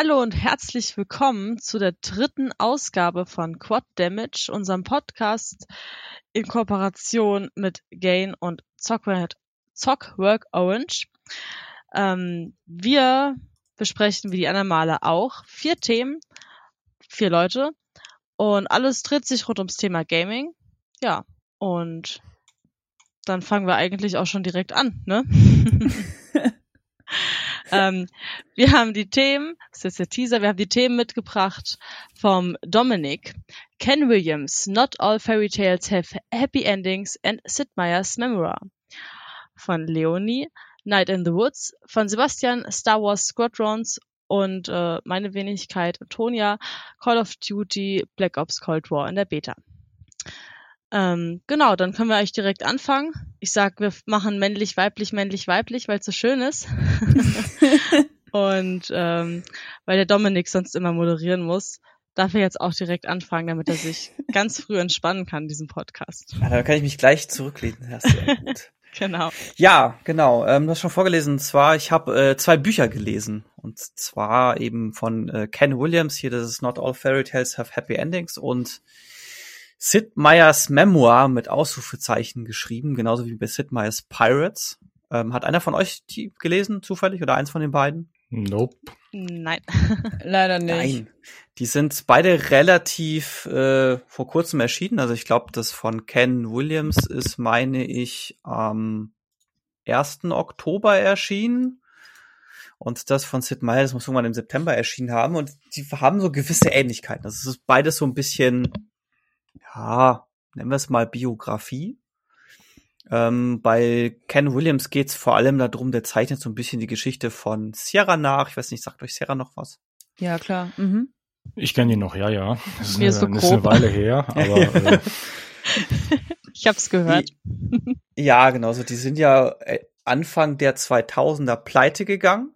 Hallo und herzlich willkommen zu der dritten Ausgabe von Quad Damage, unserem Podcast in Kooperation mit Gain und Zockwork, Zockwork Orange. Ähm, wir besprechen wie die anderen Male auch vier Themen, vier Leute und alles dreht sich rund ums Thema Gaming. Ja, und dann fangen wir eigentlich auch schon direkt an, ne? ähm, wir haben die Themen, das ist der Teaser, wir haben die Themen mitgebracht vom Dominic. Ken Williams, Not All Fairy Tales Have Happy Endings and Sid Meier's Memoir. Von Leonie, Night in the Woods. Von Sebastian, Star Wars Squadrons und äh, meine Wenigkeit Antonia, Call of Duty Black Ops Cold War in der Beta. Ähm, genau, dann können wir eigentlich direkt anfangen. Ich sag, wir machen männlich, weiblich, männlich, weiblich, weil es so schön ist. und ähm, weil der Dominik sonst immer moderieren muss, darf er jetzt auch direkt anfangen, damit er sich ganz früh entspannen kann, diesen Podcast. Ja, da kann ich mich gleich zurücklehnen. Ja, sehr gut. genau. Ja, genau. Ähm, du hast schon vorgelesen. Und zwar, ich habe äh, zwei Bücher gelesen. Und zwar eben von äh, Ken Williams. Hier, das ist Not All Fairy Tales Have Happy Endings. Und Sid Meier's Memoir mit Ausrufezeichen geschrieben, genauso wie bei Sid Meier's Pirates. Ähm, hat einer von euch die gelesen, zufällig, oder eins von den beiden? Nope. Nein. Leider nicht. Nein. Die sind beide relativ äh, vor kurzem erschienen. Also ich glaube, das von Ken Williams ist, meine ich, am 1. Oktober erschienen. Und das von Sid Meier, das muss irgendwann im September erschienen haben. Und die haben so gewisse Ähnlichkeiten. Das ist beides so ein bisschen ja, nennen wir es mal Biografie. Ähm, bei Ken Williams geht's vor allem darum, der zeichnet so ein bisschen die Geschichte von Sierra nach. Ich weiß nicht, sagt euch Sierra noch was? Ja, klar. Mhm. Ich kenne ihn noch, ja, ja. Das ist, Mir eine, ist so das ist eine. Weile her, aber äh, ich hab's gehört. Ja, genau. So, die sind ja äh, Anfang der 2000er pleite gegangen.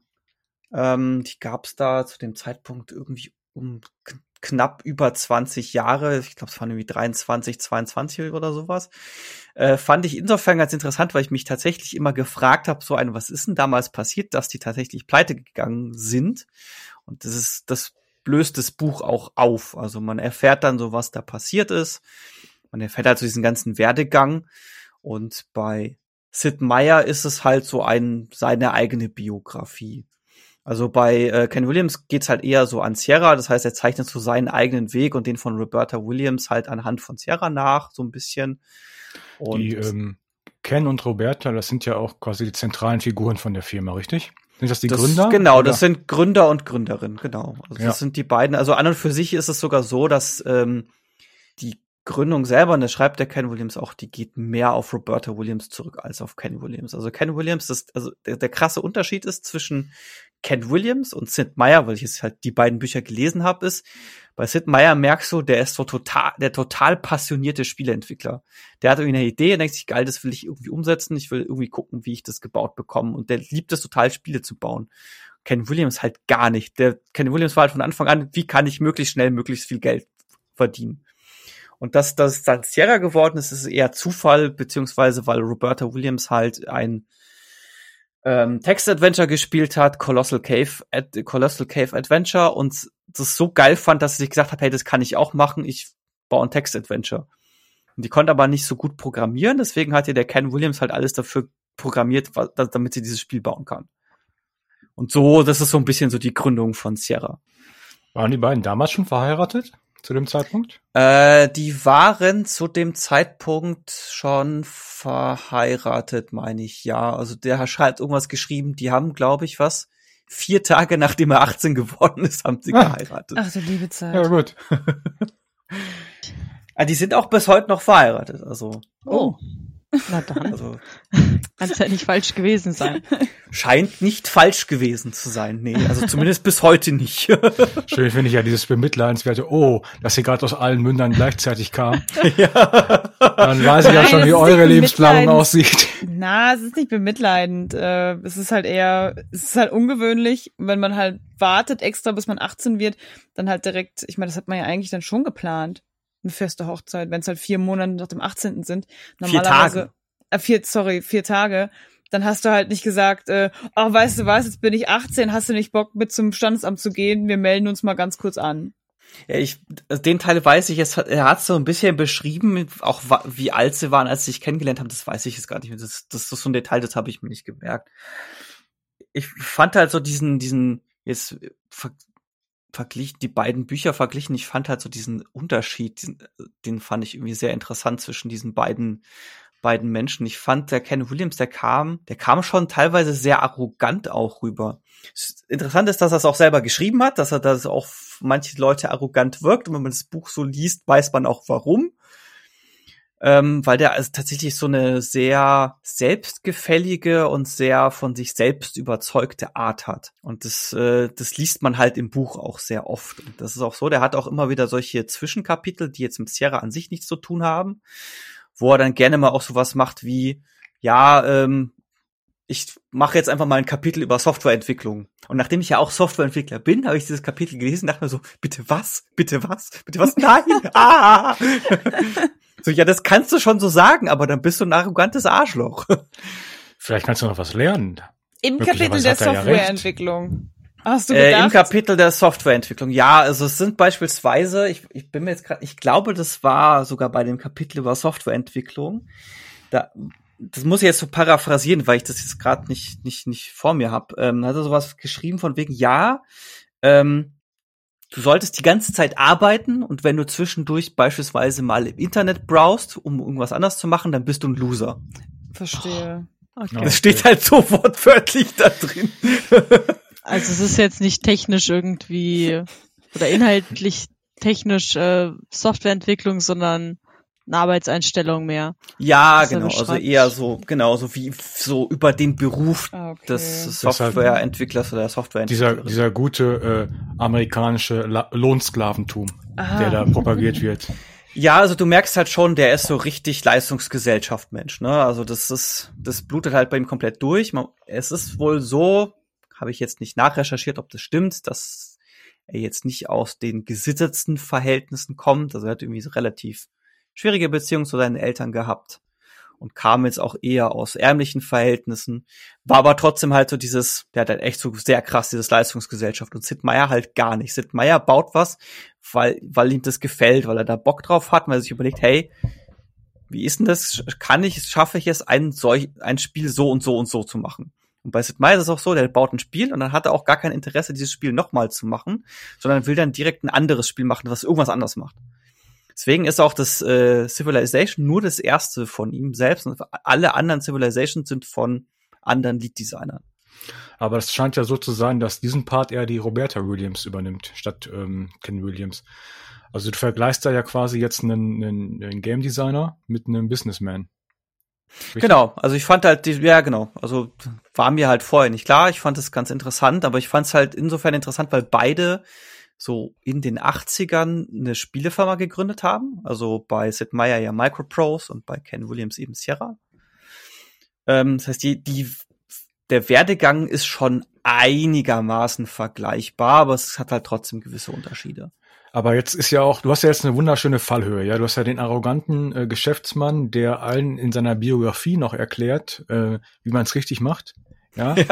Ähm, die gab's da zu dem Zeitpunkt irgendwie um knapp über 20 Jahre. Ich glaube, es waren irgendwie 23, 22 oder sowas. Äh, fand ich insofern ganz interessant, weil ich mich tatsächlich immer gefragt habe, so ein, was ist denn damals passiert, dass die tatsächlich pleite gegangen sind? Und das ist, das löst das Buch auch auf. Also man erfährt dann so, was da passiert ist. Man erfährt halt so diesen ganzen Werdegang. Und bei Sid Meier ist es halt so ein, seine eigene Biografie. Also bei äh, Ken Williams geht's halt eher so an Sierra, das heißt, er zeichnet so seinen eigenen Weg und den von Roberta Williams halt anhand von Sierra nach, so ein bisschen. Und die ähm, Ken und Roberta, das sind ja auch quasi die zentralen Figuren von der Firma, richtig? Sind das die das, Gründer? Genau, Oder? das sind Gründer und Gründerinnen, genau. Also Ja. Das sind die beiden. Also an und für sich ist es sogar so, dass ähm, die Gründung selber, und das schreibt der Ken Williams auch, die geht mehr auf Roberta Williams zurück als auf Ken Williams. Also Ken Williams, das, also der, der krasse Unterschied ist zwischen Ken Williams und Sid Meier, weil ich jetzt halt die beiden Bücher gelesen habe, ist, bei Sid Meier merkst du, der ist so total, der total passionierte Spieleentwickler. Der hat irgendwie eine Idee denkt sich, geil, das will ich irgendwie umsetzen, ich will irgendwie gucken, wie ich das gebaut bekomme. Und der liebt es total, Spiele zu bauen. Ken Williams halt gar nicht. Der Ken Williams war halt von Anfang an, wie kann ich möglichst schnell möglichst viel Geld verdienen? Und dass das dann Sierra geworden ist, ist eher Zufall, beziehungsweise weil Roberta Williams halt ein ähm, Text-Adventure gespielt hat, Colossal Cave, Ad, Colossal Cave Adventure und das so geil fand, dass sich gesagt hat, hey, das kann ich auch machen, ich baue ein Text-Adventure. Und die konnte aber nicht so gut programmieren, deswegen hat ihr der Ken Williams halt alles dafür programmiert, damit sie dieses Spiel bauen kann. Und so, das ist so ein bisschen so die Gründung von Sierra. Waren die beiden damals schon verheiratet? Zu dem Zeitpunkt? Äh, die waren zu dem Zeitpunkt schon verheiratet, meine ich, ja. Also der hat halt irgendwas geschrieben, die haben, glaube ich, was, vier Tage nachdem er 18 geworden ist, haben sie Ah. geheiratet. Ach du liebe Zeit. Ja, gut. Ah, die sind auch bis heute noch verheiratet, also, Oh. Na dann, also kann's ja nicht falsch gewesen sein. scheint nicht falsch gewesen zu sein, nee, also zumindest bis heute nicht. Schön finde ich ja dieses bemitleidenswerte, oh, dass sie gerade aus allen Mündern gleichzeitig kam. ja. Dann weiß ich ja Nein, schon, wie eure Lebensplanung aussieht. Na, es ist nicht bemitleidend. Äh, es ist halt eher, es ist halt ungewöhnlich, wenn man halt wartet extra, bis man 18 wird, dann halt direkt, ich meine, das hat man ja eigentlich dann schon geplant. Eine feste Hochzeit, wenn es halt vier Monate nach dem 18. sind. Vier Tage. Äh, vier, sorry, vier Tage. dann hast du halt nicht gesagt, äh, ach, weißt du was, jetzt bin ich 18, hast du nicht Bock mit zum Standesamt zu gehen, wir melden uns mal ganz kurz an. Ja, ich, also den Teil weiß ich, hat, er hat so ein bisschen beschrieben, auch wie alt sie waren, als sie sich kennengelernt haben, das weiß ich jetzt gar nicht mehr. Das, das ist so ein Detail, das habe ich mir nicht gemerkt. Ich fand halt so diesen, diesen, jetzt verglichen, die beiden Bücher verglichen, ich fand halt so diesen Unterschied, diesen, den fand ich irgendwie sehr interessant zwischen diesen beiden beiden Menschen. Ich fand, der Ken Williams, der kam, der kam schon teilweise sehr arrogant auch rüber. Interessant ist, dass er es auch selber geschrieben hat, dass er das auch manche Leute arrogant wirkt. Und wenn man das Buch so liest, weiß man auch warum. Ähm, weil der also tatsächlich so eine sehr selbstgefällige und sehr von sich selbst überzeugte Art hat. Und das, äh, das liest man halt im Buch auch sehr oft. Und das ist auch so, der hat auch immer wieder solche Zwischenkapitel, die jetzt mit Sierra an sich nichts zu tun haben wo er dann gerne mal auch sowas macht wie, ja, ähm, ich mache jetzt einfach mal ein Kapitel über Softwareentwicklung. Und nachdem ich ja auch Softwareentwickler bin, habe ich dieses Kapitel gelesen und dachte mir so, bitte was? Bitte was? Bitte was? Nein! ah! so, ja, das kannst du schon so sagen, aber dann bist du ein arrogantes Arschloch. Vielleicht kannst du noch was lernen. Im Kapitel der Softwareentwicklung. Hast du gedacht? Äh, Im Kapitel der Softwareentwicklung. Ja, also es sind beispielsweise, ich, ich bin mir jetzt gerade, ich glaube, das war sogar bei dem Kapitel über Softwareentwicklung. Da, das muss ich jetzt so paraphrasieren, weil ich das jetzt gerade nicht, nicht, nicht vor mir habe. Ähm, hat er sowas geschrieben von wegen, ja, ähm, du solltest die ganze Zeit arbeiten und wenn du zwischendurch beispielsweise mal im Internet browst, um irgendwas anders zu machen, dann bist du ein Loser. Verstehe. Oh, okay. Das steht halt so wortwörtlich da drin. Also es ist jetzt nicht technisch irgendwie oder inhaltlich technisch äh, Softwareentwicklung, sondern Arbeitseinstellung mehr. Ja, genau, also eher so, genau, so wie so über den Beruf ah, okay. des Softwareentwicklers oder der Softwareentwickler. Dieser, dieser gute äh, amerikanische La Lohnsklaventum, Aha. der da propagiert wird. Ja, also du merkst halt schon, der ist so richtig Leistungsgesellschaft Mensch, ne? Also das ist, das blutet halt bei ihm komplett durch. Es ist wohl so, habe ich jetzt nicht nachrecherchiert, ob das stimmt, dass er jetzt nicht aus den gesittetsten Verhältnissen kommt. Also er hat irgendwie so relativ schwierige Beziehungen zu seinen Eltern gehabt und kam jetzt auch eher aus ärmlichen Verhältnissen, war aber trotzdem halt so dieses, der hat halt echt so sehr krass dieses Leistungsgesellschaft und Sid Meier halt gar nicht. Sid Meier baut was, weil, weil ihm das gefällt, weil er da Bock drauf hat, weil er sich überlegt, hey, wie ist denn das? Kann ich, schaffe ich es, ein solch, ein Spiel so und so und so zu machen? Und bei Sid Meier ist es auch so, der baut ein Spiel und dann hat er auch gar kein Interesse, dieses Spiel nochmal zu machen, sondern will dann direkt ein anderes Spiel machen, was irgendwas anders macht. Deswegen ist auch das äh, Civilization nur das erste von ihm selbst und alle anderen Civilizations sind von anderen Lead-Designern. Aber es scheint ja so zu sein, dass diesen Part eher die Roberta Williams übernimmt, statt ähm, Ken Williams. Also du vergleichst da ja quasi jetzt einen, einen, einen Game Designer mit einem Businessman. Richtig? Genau, also ich fand halt, die, ja genau, also war mir halt vorher nicht klar, ich fand es ganz interessant, aber ich fand es halt insofern interessant, weil beide so in den 80ern eine Spielefirma gegründet haben, also bei Sid Meier ja Microprose und bei Ken Williams eben Sierra. Ähm, das heißt, die, die, der Werdegang ist schon einigermaßen vergleichbar, aber es hat halt trotzdem gewisse Unterschiede. Aber jetzt ist ja auch, du hast ja jetzt eine wunderschöne Fallhöhe, ja. Du hast ja den arroganten äh, Geschäftsmann, der allen in seiner Biografie noch erklärt, äh, wie man es richtig macht. Ja. ja.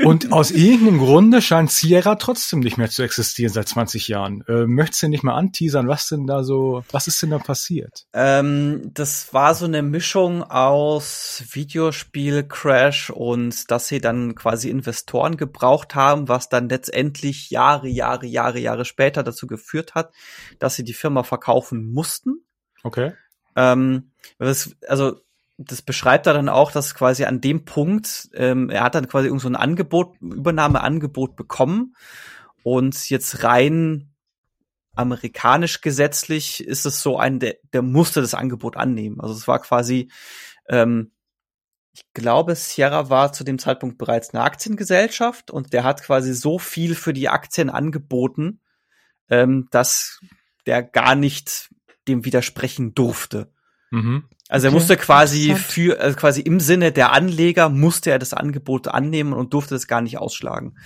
Und aus irgendeinem Grunde scheint Sierra trotzdem nicht mehr zu existieren seit 20 Jahren. Äh, möchtest du nicht mal anteasern, was denn da so, was ist denn da passiert? Ähm, das war so eine Mischung aus Videospiel Crash und dass sie dann quasi Investoren gebraucht haben, was dann letztendlich Jahre, Jahre, Jahre, Jahre später dazu geführt hat, dass sie die Firma verkaufen mussten. Okay. Ähm, also das beschreibt er dann auch, dass quasi an dem Punkt, ähm, er hat dann quasi irgend so ein Angebot, Übernahmeangebot bekommen und jetzt rein amerikanisch gesetzlich ist es so ein, der, der musste das Angebot annehmen. Also es war quasi, ähm, ich glaube, Sierra war zu dem Zeitpunkt bereits eine Aktiengesellschaft und der hat quasi so viel für die Aktien angeboten, ähm, dass der gar nicht dem widersprechen durfte. Mhm. Also er musste quasi für, also quasi im Sinne der Anleger musste er das Angebot annehmen und durfte das gar nicht ausschlagen.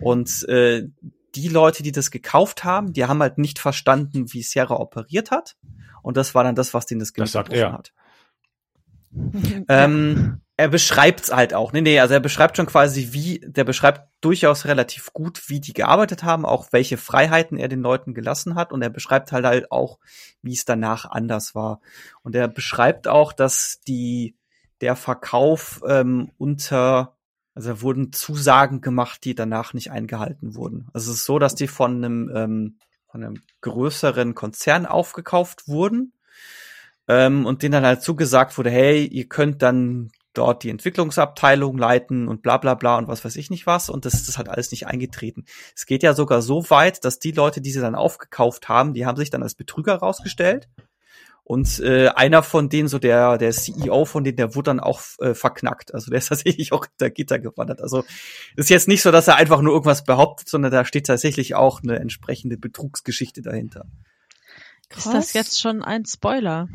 Und äh, die Leute, die das gekauft haben, die haben halt nicht verstanden, wie Sierra operiert hat. Und das war dann das, was denen das Geld das sagt er. hat. ähm, er beschreibt's halt auch. Nee, nee, also er beschreibt schon quasi, wie, der beschreibt durchaus relativ gut, wie die gearbeitet haben, auch welche Freiheiten er den Leuten gelassen hat. Und er beschreibt halt halt auch, wie es danach anders war. Und er beschreibt auch, dass die, der Verkauf ähm, unter, also wurden Zusagen gemacht, die danach nicht eingehalten wurden. Also es ist so, dass die von einem, ähm, von einem größeren Konzern aufgekauft wurden ähm, und denen dann halt zugesagt wurde, hey, ihr könnt dann dort die Entwicklungsabteilung leiten und bla bla bla und was weiß ich nicht was. Und das ist halt alles nicht eingetreten. Es geht ja sogar so weit, dass die Leute, die sie dann aufgekauft haben, die haben sich dann als Betrüger rausgestellt. Und äh, einer von denen, so der, der CEO von denen, der wurde dann auch äh, verknackt. Also der ist tatsächlich auch hinter Gitter gewandert. Also ist jetzt nicht so, dass er einfach nur irgendwas behauptet, sondern da steht tatsächlich auch eine entsprechende Betrugsgeschichte dahinter. Krass. Ist das jetzt schon ein Spoiler?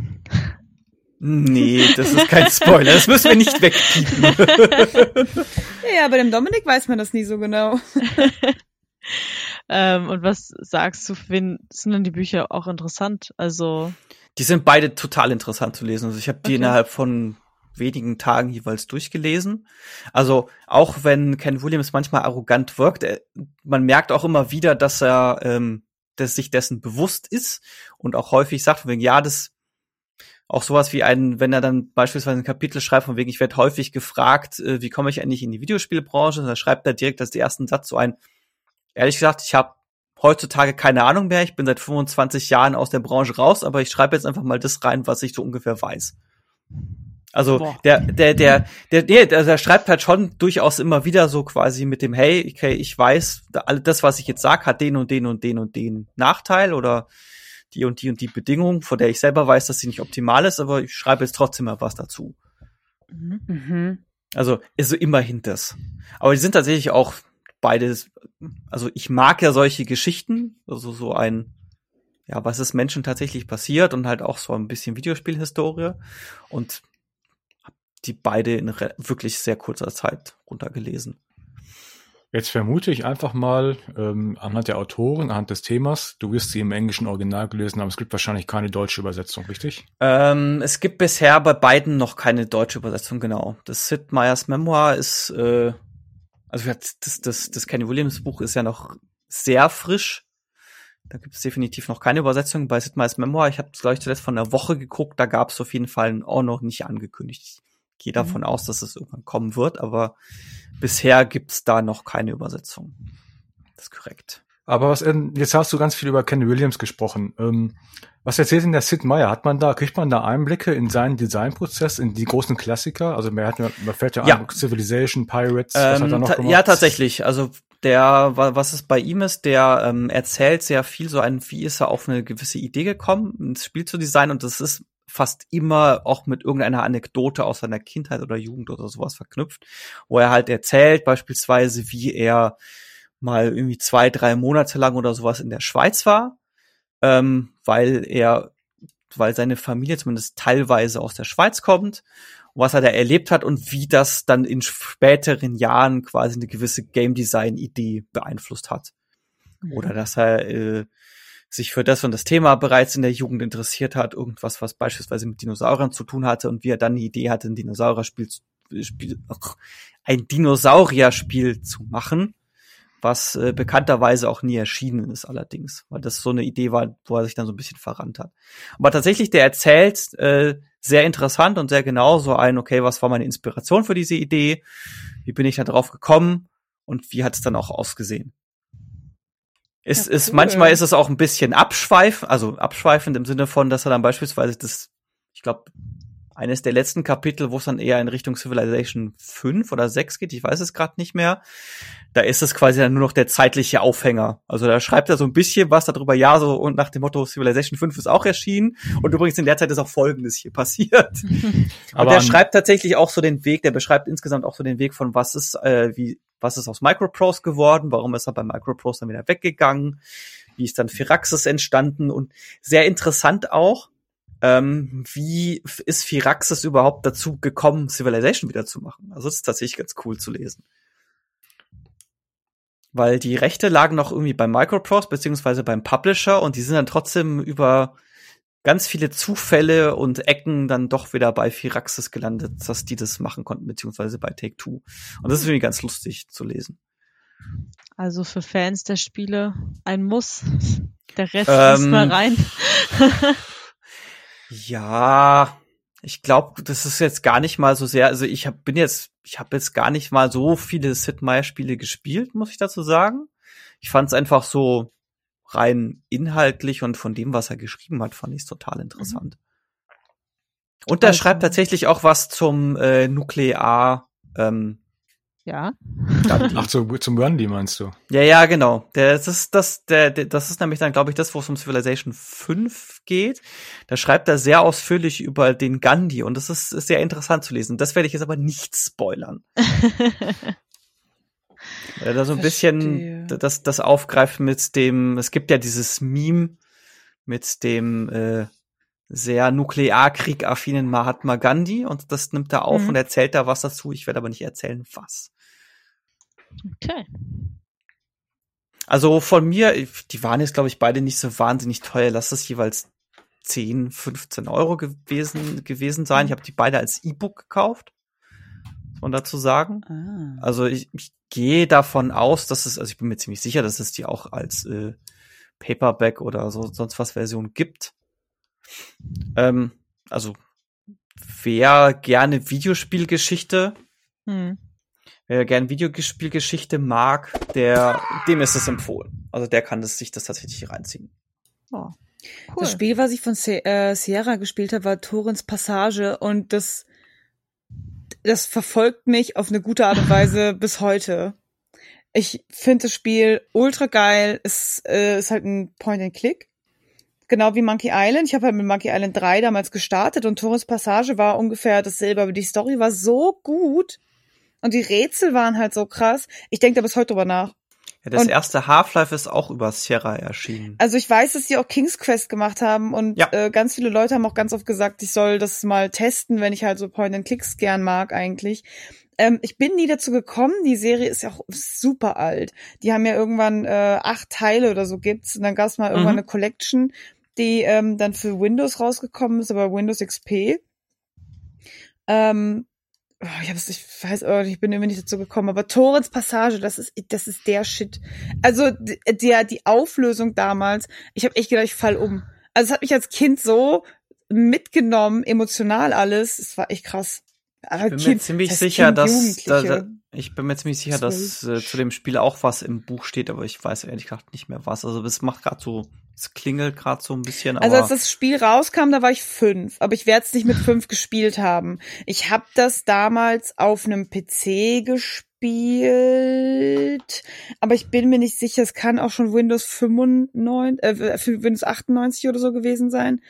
Nee, das ist kein Spoiler. Das müssen wir nicht wegpiepen. ja, bei dem Dominik weiß man das nie so genau. ähm, und was sagst du, wen sind denn die Bücher auch interessant? Also. Die sind beide total interessant zu lesen. Also ich habe die okay. innerhalb von wenigen Tagen jeweils durchgelesen. Also auch wenn Ken Williams manchmal arrogant wirkt, er, man merkt auch immer wieder, dass er ähm, dass sich dessen bewusst ist und auch häufig sagt, wegen, ja, das auch sowas wie ein, wenn er dann beispielsweise ein Kapitel schreibt, von wegen, ich werde häufig gefragt, äh, wie komme ich eigentlich in die Videospielbranche, da schreibt er direkt als ersten Satz so ein, ehrlich gesagt, ich habe heutzutage keine Ahnung mehr, ich bin seit 25 Jahren aus der Branche raus, aber ich schreibe jetzt einfach mal das rein, was ich so ungefähr weiß. Also Boah. der, der, der, der, der, der, der schreibt halt schon durchaus immer wieder so quasi mit dem, hey, okay, ich weiß, das, was ich jetzt sag, hat den und den und den und den Nachteil oder die und die und die Bedingung, von der ich selber weiß, dass sie nicht optimal ist, aber ich schreibe jetzt trotzdem mal was dazu. Mhm. Also ist so immerhin das. Aber die sind tatsächlich auch beides, also ich mag ja solche Geschichten, also so ein, ja, was ist Menschen tatsächlich passiert und halt auch so ein bisschen Videospielhistorie und die beide in wirklich sehr kurzer Zeit runtergelesen. Jetzt vermute ich einfach mal ähm, anhand der Autoren, anhand des Themas, du wirst sie im englischen Original gelesen haben. Es gibt wahrscheinlich keine deutsche Übersetzung, richtig? Ähm, es gibt bisher bei beiden noch keine deutsche Übersetzung, genau. Das Sid Meier's Memoir ist, äh, also das, das, das Kenny Williams Buch ist ja noch sehr frisch. Da gibt es definitiv noch keine Übersetzung. Bei Sid Meier's Memoir, ich habe es, glaube ich, zuletzt von einer Woche geguckt, da gab es auf jeden Fall auch noch nicht angekündigt. Gehe davon mhm. aus, dass es irgendwann kommen wird, aber bisher gibt's da noch keine Übersetzung. Das ist korrekt. Aber was, jetzt hast du ganz viel über Ken Williams gesprochen. Ähm, was erzählt denn der Sid Meier? Hat man da, kriegt man da Einblicke in seinen Designprozess, in die großen Klassiker? Also man, hat, man fährt ja, ja. An, Civilization, Pirates, ähm, was hat er noch gemacht? Ja, tatsächlich. Also der, was es bei ihm ist, der ähm, erzählt sehr viel so ein, wie ist er auf eine gewisse Idee gekommen, ein Spiel zu designen und das ist fast immer auch mit irgendeiner Anekdote aus seiner Kindheit oder Jugend oder sowas verknüpft, wo er halt erzählt, beispielsweise, wie er mal irgendwie zwei, drei Monate lang oder sowas in der Schweiz war, ähm, weil er, weil seine Familie zumindest teilweise aus der Schweiz kommt was er da erlebt hat und wie das dann in späteren Jahren quasi eine gewisse Game Design Idee beeinflusst hat. Mhm. Oder dass er äh, sich für das und das Thema bereits in der Jugend interessiert hat, irgendwas, was beispielsweise mit Dinosauriern zu tun hatte und wie er dann die Idee hatte, ein Dinosaurierspiel, Spiel, ach, ein Dinosaurierspiel zu machen, was äh, bekannterweise auch nie erschienen ist allerdings, weil das so eine Idee war, wo er sich dann so ein bisschen verrannt hat. Aber tatsächlich, der erzählt äh, sehr interessant und sehr genau so ein, okay, was war meine Inspiration für diese Idee, wie bin ich da drauf gekommen und wie hat es dann auch ausgesehen. Es ja, ist, cool. manchmal ist es auch ein bisschen abschweifend, also abschweifend im Sinne von, dass er dann beispielsweise das, ich glaube, eines der letzten Kapitel, wo es dann eher in Richtung Civilization 5 oder 6 geht, ich weiß es gerade nicht mehr. Da ist es quasi dann nur noch der zeitliche Aufhänger. Also da schreibt er so ein bisschen was darüber, ja, so und nach dem Motto Civilization 5 ist auch erschienen. Und übrigens in der Zeit ist auch Folgendes hier passiert. Aber der schreibt tatsächlich auch so den Weg, der beschreibt insgesamt auch so den Weg von was ist, äh, wie, was ist aus Microprose geworden, warum ist er bei Microprose dann wieder weggegangen, wie ist dann Firaxis entstanden und sehr interessant auch, ähm, wie ist Firaxis überhaupt dazu gekommen, Civilization wieder zu machen? Also das ist tatsächlich ganz cool zu lesen. Weil die Rechte lagen noch irgendwie beim Microprose beziehungsweise beim Publisher und die sind dann trotzdem über ganz viele Zufälle und Ecken dann doch wieder bei Firaxis gelandet, dass die das machen konnten, beziehungsweise bei Take Two. Und das ist irgendwie ganz lustig zu lesen. Also für Fans der Spiele ein Muss. Der Rest Ähm, muss mal rein. Ja, ich glaube, das ist jetzt gar nicht mal so sehr. Also ich hab, bin jetzt, ich habe jetzt gar nicht mal so viele Sid Meier Spiele gespielt, muss ich dazu sagen. Ich fand es einfach so rein inhaltlich und von dem, was er geschrieben hat, fand ich es total interessant. Und er Also- schreibt tatsächlich auch was zum äh, Nuklear. Ähm, ja. Ach, zu, zum Gandhi meinst du? Ja, ja, genau. Das ist das, der, der, das ist nämlich dann, glaube ich, das, wo es um Civilization 5 geht. Da schreibt er sehr ausführlich über den Gandhi und das ist, ist sehr interessant zu lesen. Das werde ich jetzt aber nicht spoilern. Weil er da so ein bisschen das, das aufgreift mit dem, es gibt ja dieses Meme mit dem äh, sehr nuklearkrieg-affinen Mahatma Gandhi und das nimmt er auf Mhm. und erzählt da was dazu. Ich werde aber nicht erzählen, was. Okay. Also von mir, die waren jetzt, glaube ich, beide nicht so wahnsinnig teuer. Lass es jeweils 10, 15 Euro gewesen, gewesen sein. Ich habe die beide als E-Book gekauft. Muss man dazu sagen. Ah. Also ich, ich gehe davon aus, dass es, also ich bin mir ziemlich sicher, dass es die auch als äh, Paperback oder so sonst was Version gibt. Ähm, also wer gerne Videospielgeschichte Hm. Wer gern Videospielgeschichte mag, der, dem ist es empfohlen. Also der kann das, sich das tatsächlich reinziehen. Oh. Cool. Das Spiel, was ich von Se äh, Sierra gespielt habe, war Torrens Passage und das, das verfolgt mich auf eine gute Art und Weise bis heute. Ich finde das Spiel ultra geil. Es äh, ist halt ein Point-and-Click. Genau wie Monkey Island. Ich habe halt mit Monkey Island 3 damals gestartet und Torrens Passage war ungefähr dasselbe, aber die Story war so gut und die Rätsel waren halt so krass. Ich denke da bis heute drüber nach. Ja, das Und- erste Half-Life ist auch über Sierra erschienen. Also ich weiß, dass die auch King's Quest gemacht haben und Ja. äh, ganz viele Leute haben auch ganz oft gesagt, ich soll das mal testen, wenn ich halt so Point-and-Clicks gern mag eigentlich. Ähm, ich bin nie dazu gekommen, die Serie ist ja auch super alt. Die haben ja irgendwann äh, acht Teile oder so gibt's und dann gab's mal irgendwann Mhm. eine Collection, die ähm, dann für Windows rausgekommen ist, aber Windows XP. Ähm, oh, ich, hab's, ich weiß, oh, ich bin irgendwie nicht dazu gekommen, aber Torens Passage, das ist, das ist der Shit. Also der, die Auflösung damals, ich habe echt gedacht, ich fall um. Also es hat mich als Kind so mitgenommen, emotional alles. Es war echt krass. Aber Ich bin mir Kind- ziemlich das heißt sicher, Kind, dass da, da, ich bin mir ziemlich sicher, dass äh, zu dem Spiel auch was im Buch steht, aber ich weiß ehrlich gesagt nicht mehr was. Also es macht gerade so, es klingelt gerade so ein bisschen, Also als das Spiel rauskam, da war ich fünf, aber ich werde es nicht mit fünf gespielt haben. Ich habe das damals auf einem PC gespielt, aber ich bin mir nicht sicher, es kann auch schon Windows 95, äh, für Windows 98 oder so gewesen sein.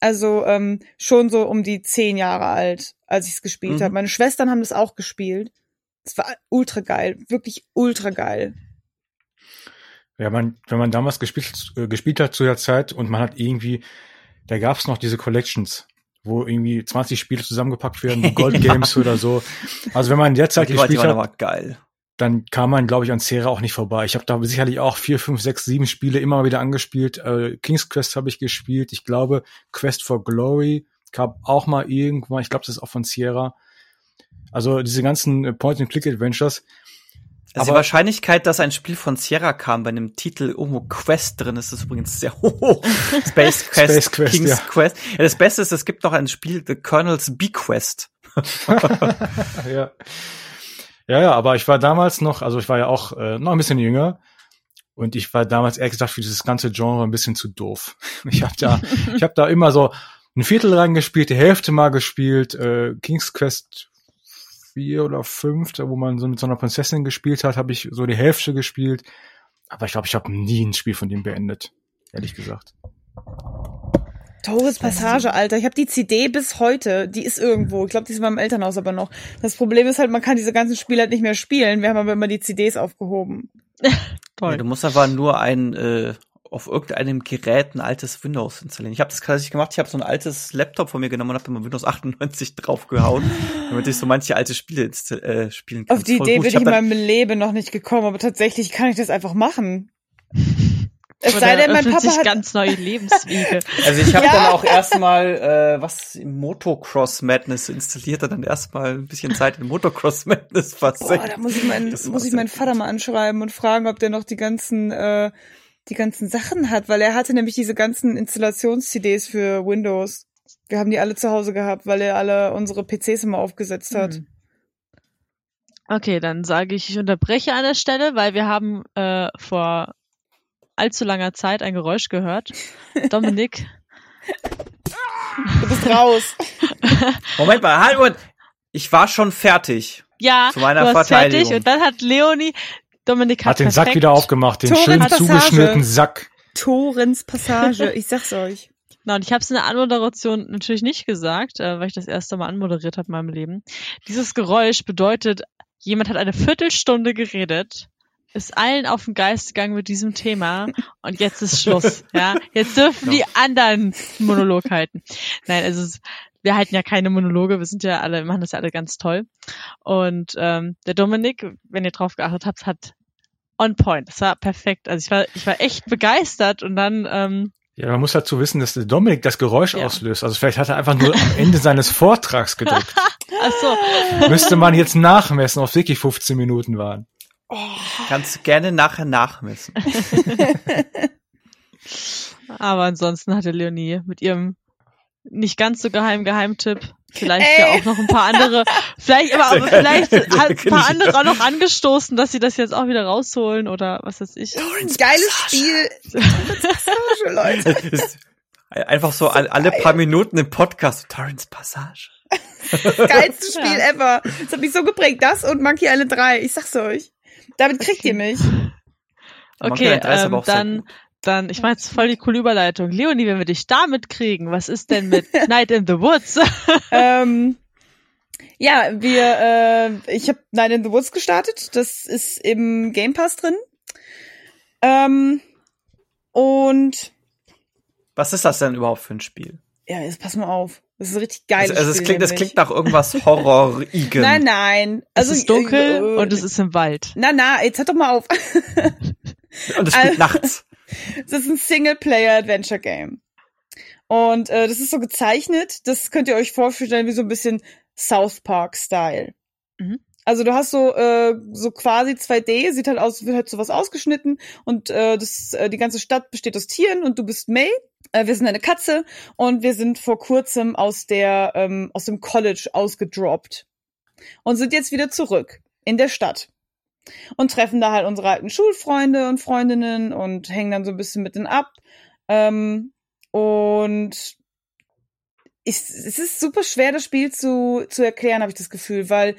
Also ähm, schon so um die zehn Jahre alt, als ich es gespielt Mhm. habe. Meine Schwestern haben das auch gespielt. Es war ultra geil, wirklich ultra geil. Ja, man, wenn man damals gespielt, äh, gespielt hat zu der Zeit und man hat irgendwie, da gab's noch diese Collections, wo irgendwie 20 Spiele zusammengepackt werden, Gold Ja. Games oder so. Also wenn man derzeit gespielt hat, geil. dann kam man, glaube ich, an Sierra auch nicht vorbei. Ich habe da sicherlich auch vier, fünf, sechs, sieben Spiele immer wieder angespielt. Äh, King's Quest habe ich gespielt. Ich glaube, Quest for Glory gab auch mal irgendwann. Ich glaube, das ist auch von Sierra. Also diese ganzen Point-and-Click-Adventures. Also die Wahrscheinlichkeit, dass ein Spiel von Sierra kam, bei einem Titel irgendwo Quest drin ist, ist übrigens sehr hoch. Space Quest, Space Quest, King's ja. Quest. Ja, das Beste ist, es gibt noch ein Spiel, The Colonel's Bequest. ja. ja, ja, aber ich war damals noch, also ich war ja auch äh, noch ein bisschen jünger. Und ich war damals ehrlich gesagt für dieses ganze Genre ein bisschen zu doof. Ich habe da, ich habe da immer so ein Viertel reingespielt, die Hälfte mal gespielt, äh, King's Quest vier oder fünf, wo man so mit so einer Prinzessin gespielt hat, habe ich so die Hälfte gespielt. Aber ich glaube, ich habe nie ein Spiel von dem beendet, ehrlich gesagt. Torres Passage, Alter. Ich habe die CD bis heute. Die ist irgendwo. Ich glaube, die ist in meinem Elternhaus aber noch. Das Problem ist halt, man kann diese ganzen Spiele halt nicht mehr spielen. Wir haben aber immer die CDs aufgehoben. Toll. Ja, du musst aber nur ein äh, auf irgendeinem Gerät ein altes Windows installieren. Ich habe das tatsächlich gemacht. Ich habe so ein altes Laptop von mir genommen und habe immer Windows 98 draufgehauen, damit ich so manche alte Spiele äh, spielen kann. Auf die Idee gut. bin ich hab in meinem Leben noch nicht gekommen, aber tatsächlich kann ich das einfach machen. Es sei denn, mein Papa sich hat, ganz neue Lebenswege. Also ich habe Ja. dann auch erstmal äh, was im Motocross Madness installiert und dann erstmal ein bisschen Zeit in Motocross Madness boah, versenkt. da muss ich meinen, muss ich meinen Vater mal anschreiben und fragen, ob der noch die ganzen, äh, die ganzen Sachen hat, weil er hatte nämlich diese ganzen Installations-CDs für Windows. Wir haben die alle zu Hause gehabt, weil er alle unsere PCs immer aufgesetzt hat. Hm. Okay, dann sage ich, ich unterbreche an der Stelle, weil wir haben äh, vor allzu langer Zeit ein Geräusch gehört. Dominik, Du bist raus. Moment mal, halt, Moment. Ich war schon fertig. ja, Zu meiner du warst Verteidigung. fertig und dann hat Leonie, Dominik hat, Hat den Sack wieder aufgemacht, den schön Passage. zugeschnürten Sack. Torrens Passage, ich sag's euch. Genau, und ich habe es in der Anmoderation natürlich nicht gesagt, äh, weil ich das erste Mal anmoderiert habe in meinem Leben. Dieses Geräusch bedeutet, jemand hat eine Viertelstunde geredet, ist allen auf den Geist gegangen mit diesem Thema und jetzt ist Schluss. ja, jetzt dürfen die anderen einen Monolog halten. Nein, also es, wir halten ja keine Monologe, wir sind ja alle, wir machen das ja alle ganz toll. Und ähm, der Dominik, wenn ihr drauf geachtet habt, hat on point. Das war perfekt. Also ich war, ich war echt begeistert und dann ähm, Ja, man muss dazu wissen, dass Dominik das Geräusch Ja. auslöst. Also vielleicht hat er einfach nur am Ende seines Vortrags gedrückt. ach so, Müsste man jetzt nachmessen, ob es wirklich 15 Minuten waren. Kannst du gerne nachher nachmessen. Aber ansonsten hatte Leonie mit ihrem nicht ganz so geheimen Geheimtipp vielleicht Ey. ja auch noch ein paar andere, vielleicht aber, aber vielleicht hat ein paar andere ja. auch noch angestoßen, dass sie das jetzt auch wieder rausholen oder was weiß ich. Geiles Spiel. Passage, Leute. Einfach so, all- alle paar Minuten im Podcast. Torrens Passage. Das geilste Ja. Spiel ever. Das hat mich so geprägt. Das und Monkey Island 3. Ich sag's euch. Damit kriegt ihr mich. Okay, Island 3 ist aber ähm, dann. Dann, ich mache jetzt voll die coole Überleitung. Leonie, wenn wir dich damit kriegen, was ist denn mit Night in the Woods? ähm, ja, wir, äh, ich habe Night in the Woods gestartet. Das ist im Game Pass drin. Ähm, und Was ist das denn überhaupt für ein Spiel? ja, jetzt pass mal auf. Das ist ein richtig geiles Also, also es klingt, es nämlich. klingt nach irgendwas Horrorigem. Nein, nein. Also es ist dunkel äh, und es ist im Wald. Na, na, jetzt hört doch mal auf. Und es spielt Also- nachts. Es ist ein Singleplayer-Adventure-Game. Und äh, das ist so gezeichnet, das könnt ihr euch vorstellen wie so ein bisschen South Park-Style. Mhm. Also du hast so äh, so quasi 2D, sieht halt aus, wird halt sowas ausgeschnitten und äh, das äh, die ganze Stadt besteht aus Tieren und du bist May. Äh, wir sind eine Katze und wir sind vor kurzem aus der ähm, aus dem College ausgedroppt und sind jetzt wieder zurück in der Stadt und treffen da halt unsere alten Schulfreunde und Freundinnen und hängen dann so ein bisschen mit denen ab. Ähm, und ich, es ist super schwer, das Spiel zu, zu erklären, habe ich das Gefühl, weil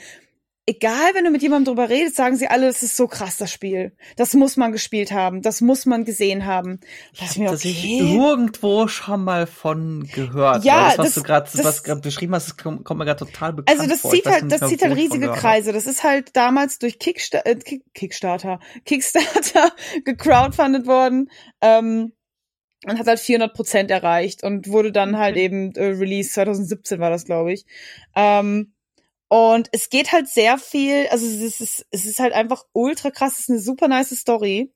egal, wenn du mit jemandem drüber redest, sagen sie alle, es ist so krass, das Spiel. Das muss man gespielt haben, das muss man gesehen haben. Das Das ich okay. irgendwo schon mal von gehört. Ja, das, was das- du gerade, das- was gerade beschrieben hast, das kommt, kommt mir gerade total bekannt Also das vor. Zieht halt, das zieht halt riesige habe. Kreise. Das ist halt damals durch Kicksta äh, Kick Kickstarter, Kickstarter gecrowdfundet worden ähm, und hat halt 400 Prozent erreicht und wurde dann halt eben äh, Release 2017 war das, glaube ich. Ähm, und es geht halt sehr viel, also es ist, es ist halt einfach ultra krass, es ist eine super nice Story.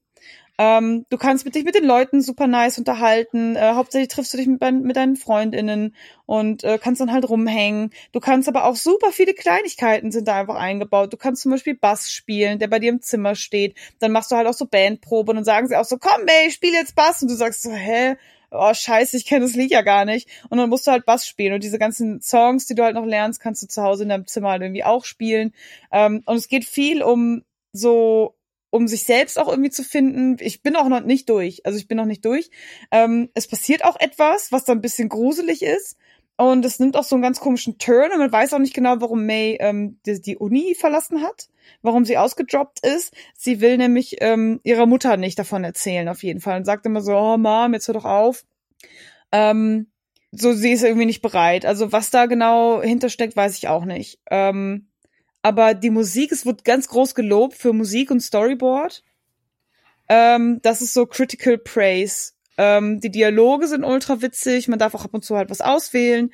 Ähm, du kannst mit dich mit den Leuten super nice unterhalten. Äh, hauptsächlich triffst du dich mit, mit deinen Freundinnen und äh, kannst dann halt rumhängen. Du kannst aber auch super viele Kleinigkeiten sind da einfach eingebaut. Du kannst zum Beispiel Bass spielen, der bei dir im Zimmer steht. Dann machst du halt auch so Bandprobe und dann sagen sie auch so, komm, ey, spiel jetzt Bass. Und du sagst so, hä? Oh, scheiße, ich kenne das Lied ja gar nicht. Und dann musst du halt Bass spielen. Und diese ganzen Songs, die du halt noch lernst, kannst du zu Hause in deinem Zimmer halt irgendwie auch spielen. Ähm, und es geht viel um so um sich selbst auch irgendwie zu finden. Ich bin auch noch nicht durch. Also ich bin noch nicht durch. Ähm, es passiert auch etwas, was dann ein bisschen gruselig ist. Und es nimmt auch so einen ganz komischen Turn und man weiß auch nicht genau, warum May ähm, die, die Uni verlassen hat, warum sie ausgedroppt ist. Sie will nämlich ähm, ihrer Mutter nicht davon erzählen, auf jeden Fall. Und sagt immer so, oh Mom, jetzt hör doch auf. Ähm, so, sie ist irgendwie nicht bereit. Also was da genau hintersteckt, weiß ich auch nicht. Ähm, aber die Musik, es wird ganz groß gelobt für Musik und Storyboard. Ähm, das ist so Critical Praise. Ähm, die Dialoge sind ultra witzig, man darf auch ab und zu halt was auswählen.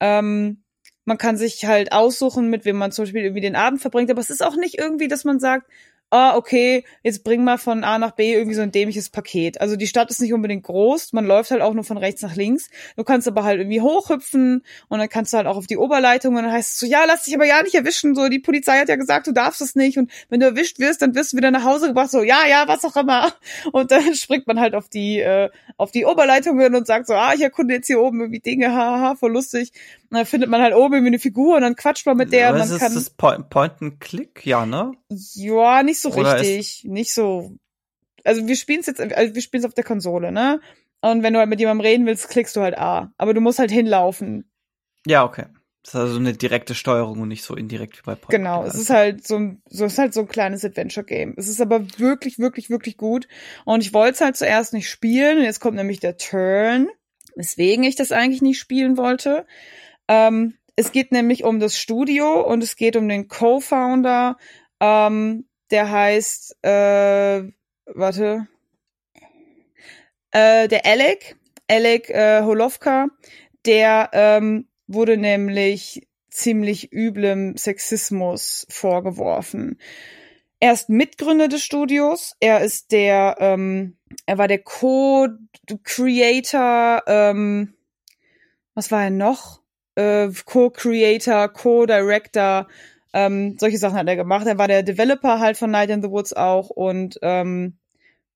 Ähm, man kann sich halt aussuchen, mit wem man zum Beispiel irgendwie den Abend verbringt, aber es ist auch nicht irgendwie, dass man sagt, ah, okay, jetzt bring mal von A nach B irgendwie so ein dämliches Paket. Also die Stadt ist nicht unbedingt groß, man läuft halt auch nur von rechts nach links. Du kannst aber halt irgendwie hochhüpfen und dann kannst du halt auch auf die Oberleitung und dann heißt es so, ja, lass dich aber ja nicht erwischen, so, die Polizei hat ja gesagt, du darfst es nicht und wenn du erwischt wirst, dann wirst du wieder nach Hause gebracht, so, ja, ja, was auch immer. Und dann springt man halt auf die, äh, auf die Oberleitungen und sagt so, ah, ich erkunde jetzt hier oben irgendwie Dinge, haha, voll lustig. Und dann findet man halt oben irgendwie eine Figur und dann quatscht man mit der. Aber und man ist kann, das Point, Point and Click, ja, ne? ja, nicht so Oder richtig, nicht so. Also wir spielen es jetzt, also wir spielen es auf der Konsole, ne? Und wenn du halt mit jemandem reden willst, klickst du halt A. Aber du musst halt hinlaufen. Ja, okay. Das ist also eine direkte Steuerung und nicht so indirekt wie bei Point Genau, es ist halt so ein, so es ist halt so ein kleines Adventure-Game. Es ist aber wirklich, wirklich, wirklich gut. Und ich wollte es halt zuerst nicht spielen. Und jetzt kommt nämlich der Turn, weswegen ich das eigentlich nicht spielen wollte. Ähm, es geht nämlich um das Studio und es geht um den Co-Founder, ähm, der heißt, äh, warte, äh, der Alec, Alec äh, Holovka, der ähm, wurde nämlich ziemlich üblem Sexismus vorgeworfen. Er ist Mitgründer des Studios. Er ist der, ähm, er war der Co-Creator, ähm, was war er noch? Äh, Co-Creator, Co-Director, ähm, solche Sachen hat er gemacht. Er war der Developer halt von Night in the Woods auch und ähm,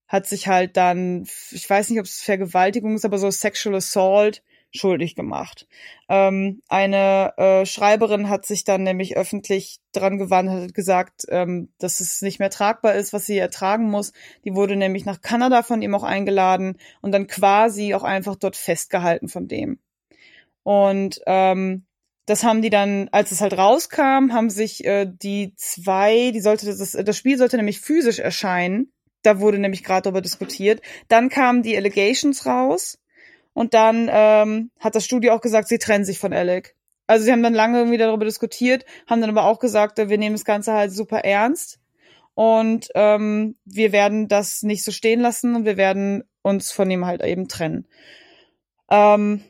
hat sich halt dann, ich weiß nicht, ob es Vergewaltigung ist, aber so Sexual Assault schuldig gemacht. Ähm, eine äh, Schreiberin hat sich dann nämlich öffentlich dran gewandt, hat gesagt, ähm, dass es nicht mehr tragbar ist, was sie ertragen muss. Die wurde nämlich nach Kanada von ihm auch eingeladen und dann quasi auch einfach dort festgehalten von dem. Und ähm, das haben die dann, als es halt rauskam, haben sich äh, die zwei, die sollte das, das Spiel sollte nämlich physisch erscheinen. Da wurde nämlich gerade darüber diskutiert. Dann kamen die Allegations raus und dann ähm, hat das Studio auch gesagt, sie trennen sich von Alec. Also sie haben dann lange irgendwie darüber diskutiert, haben dann aber auch gesagt, wir nehmen das Ganze halt super ernst und ähm, wir werden das nicht so stehen lassen und wir werden uns von ihm halt eben trennen. Ähm,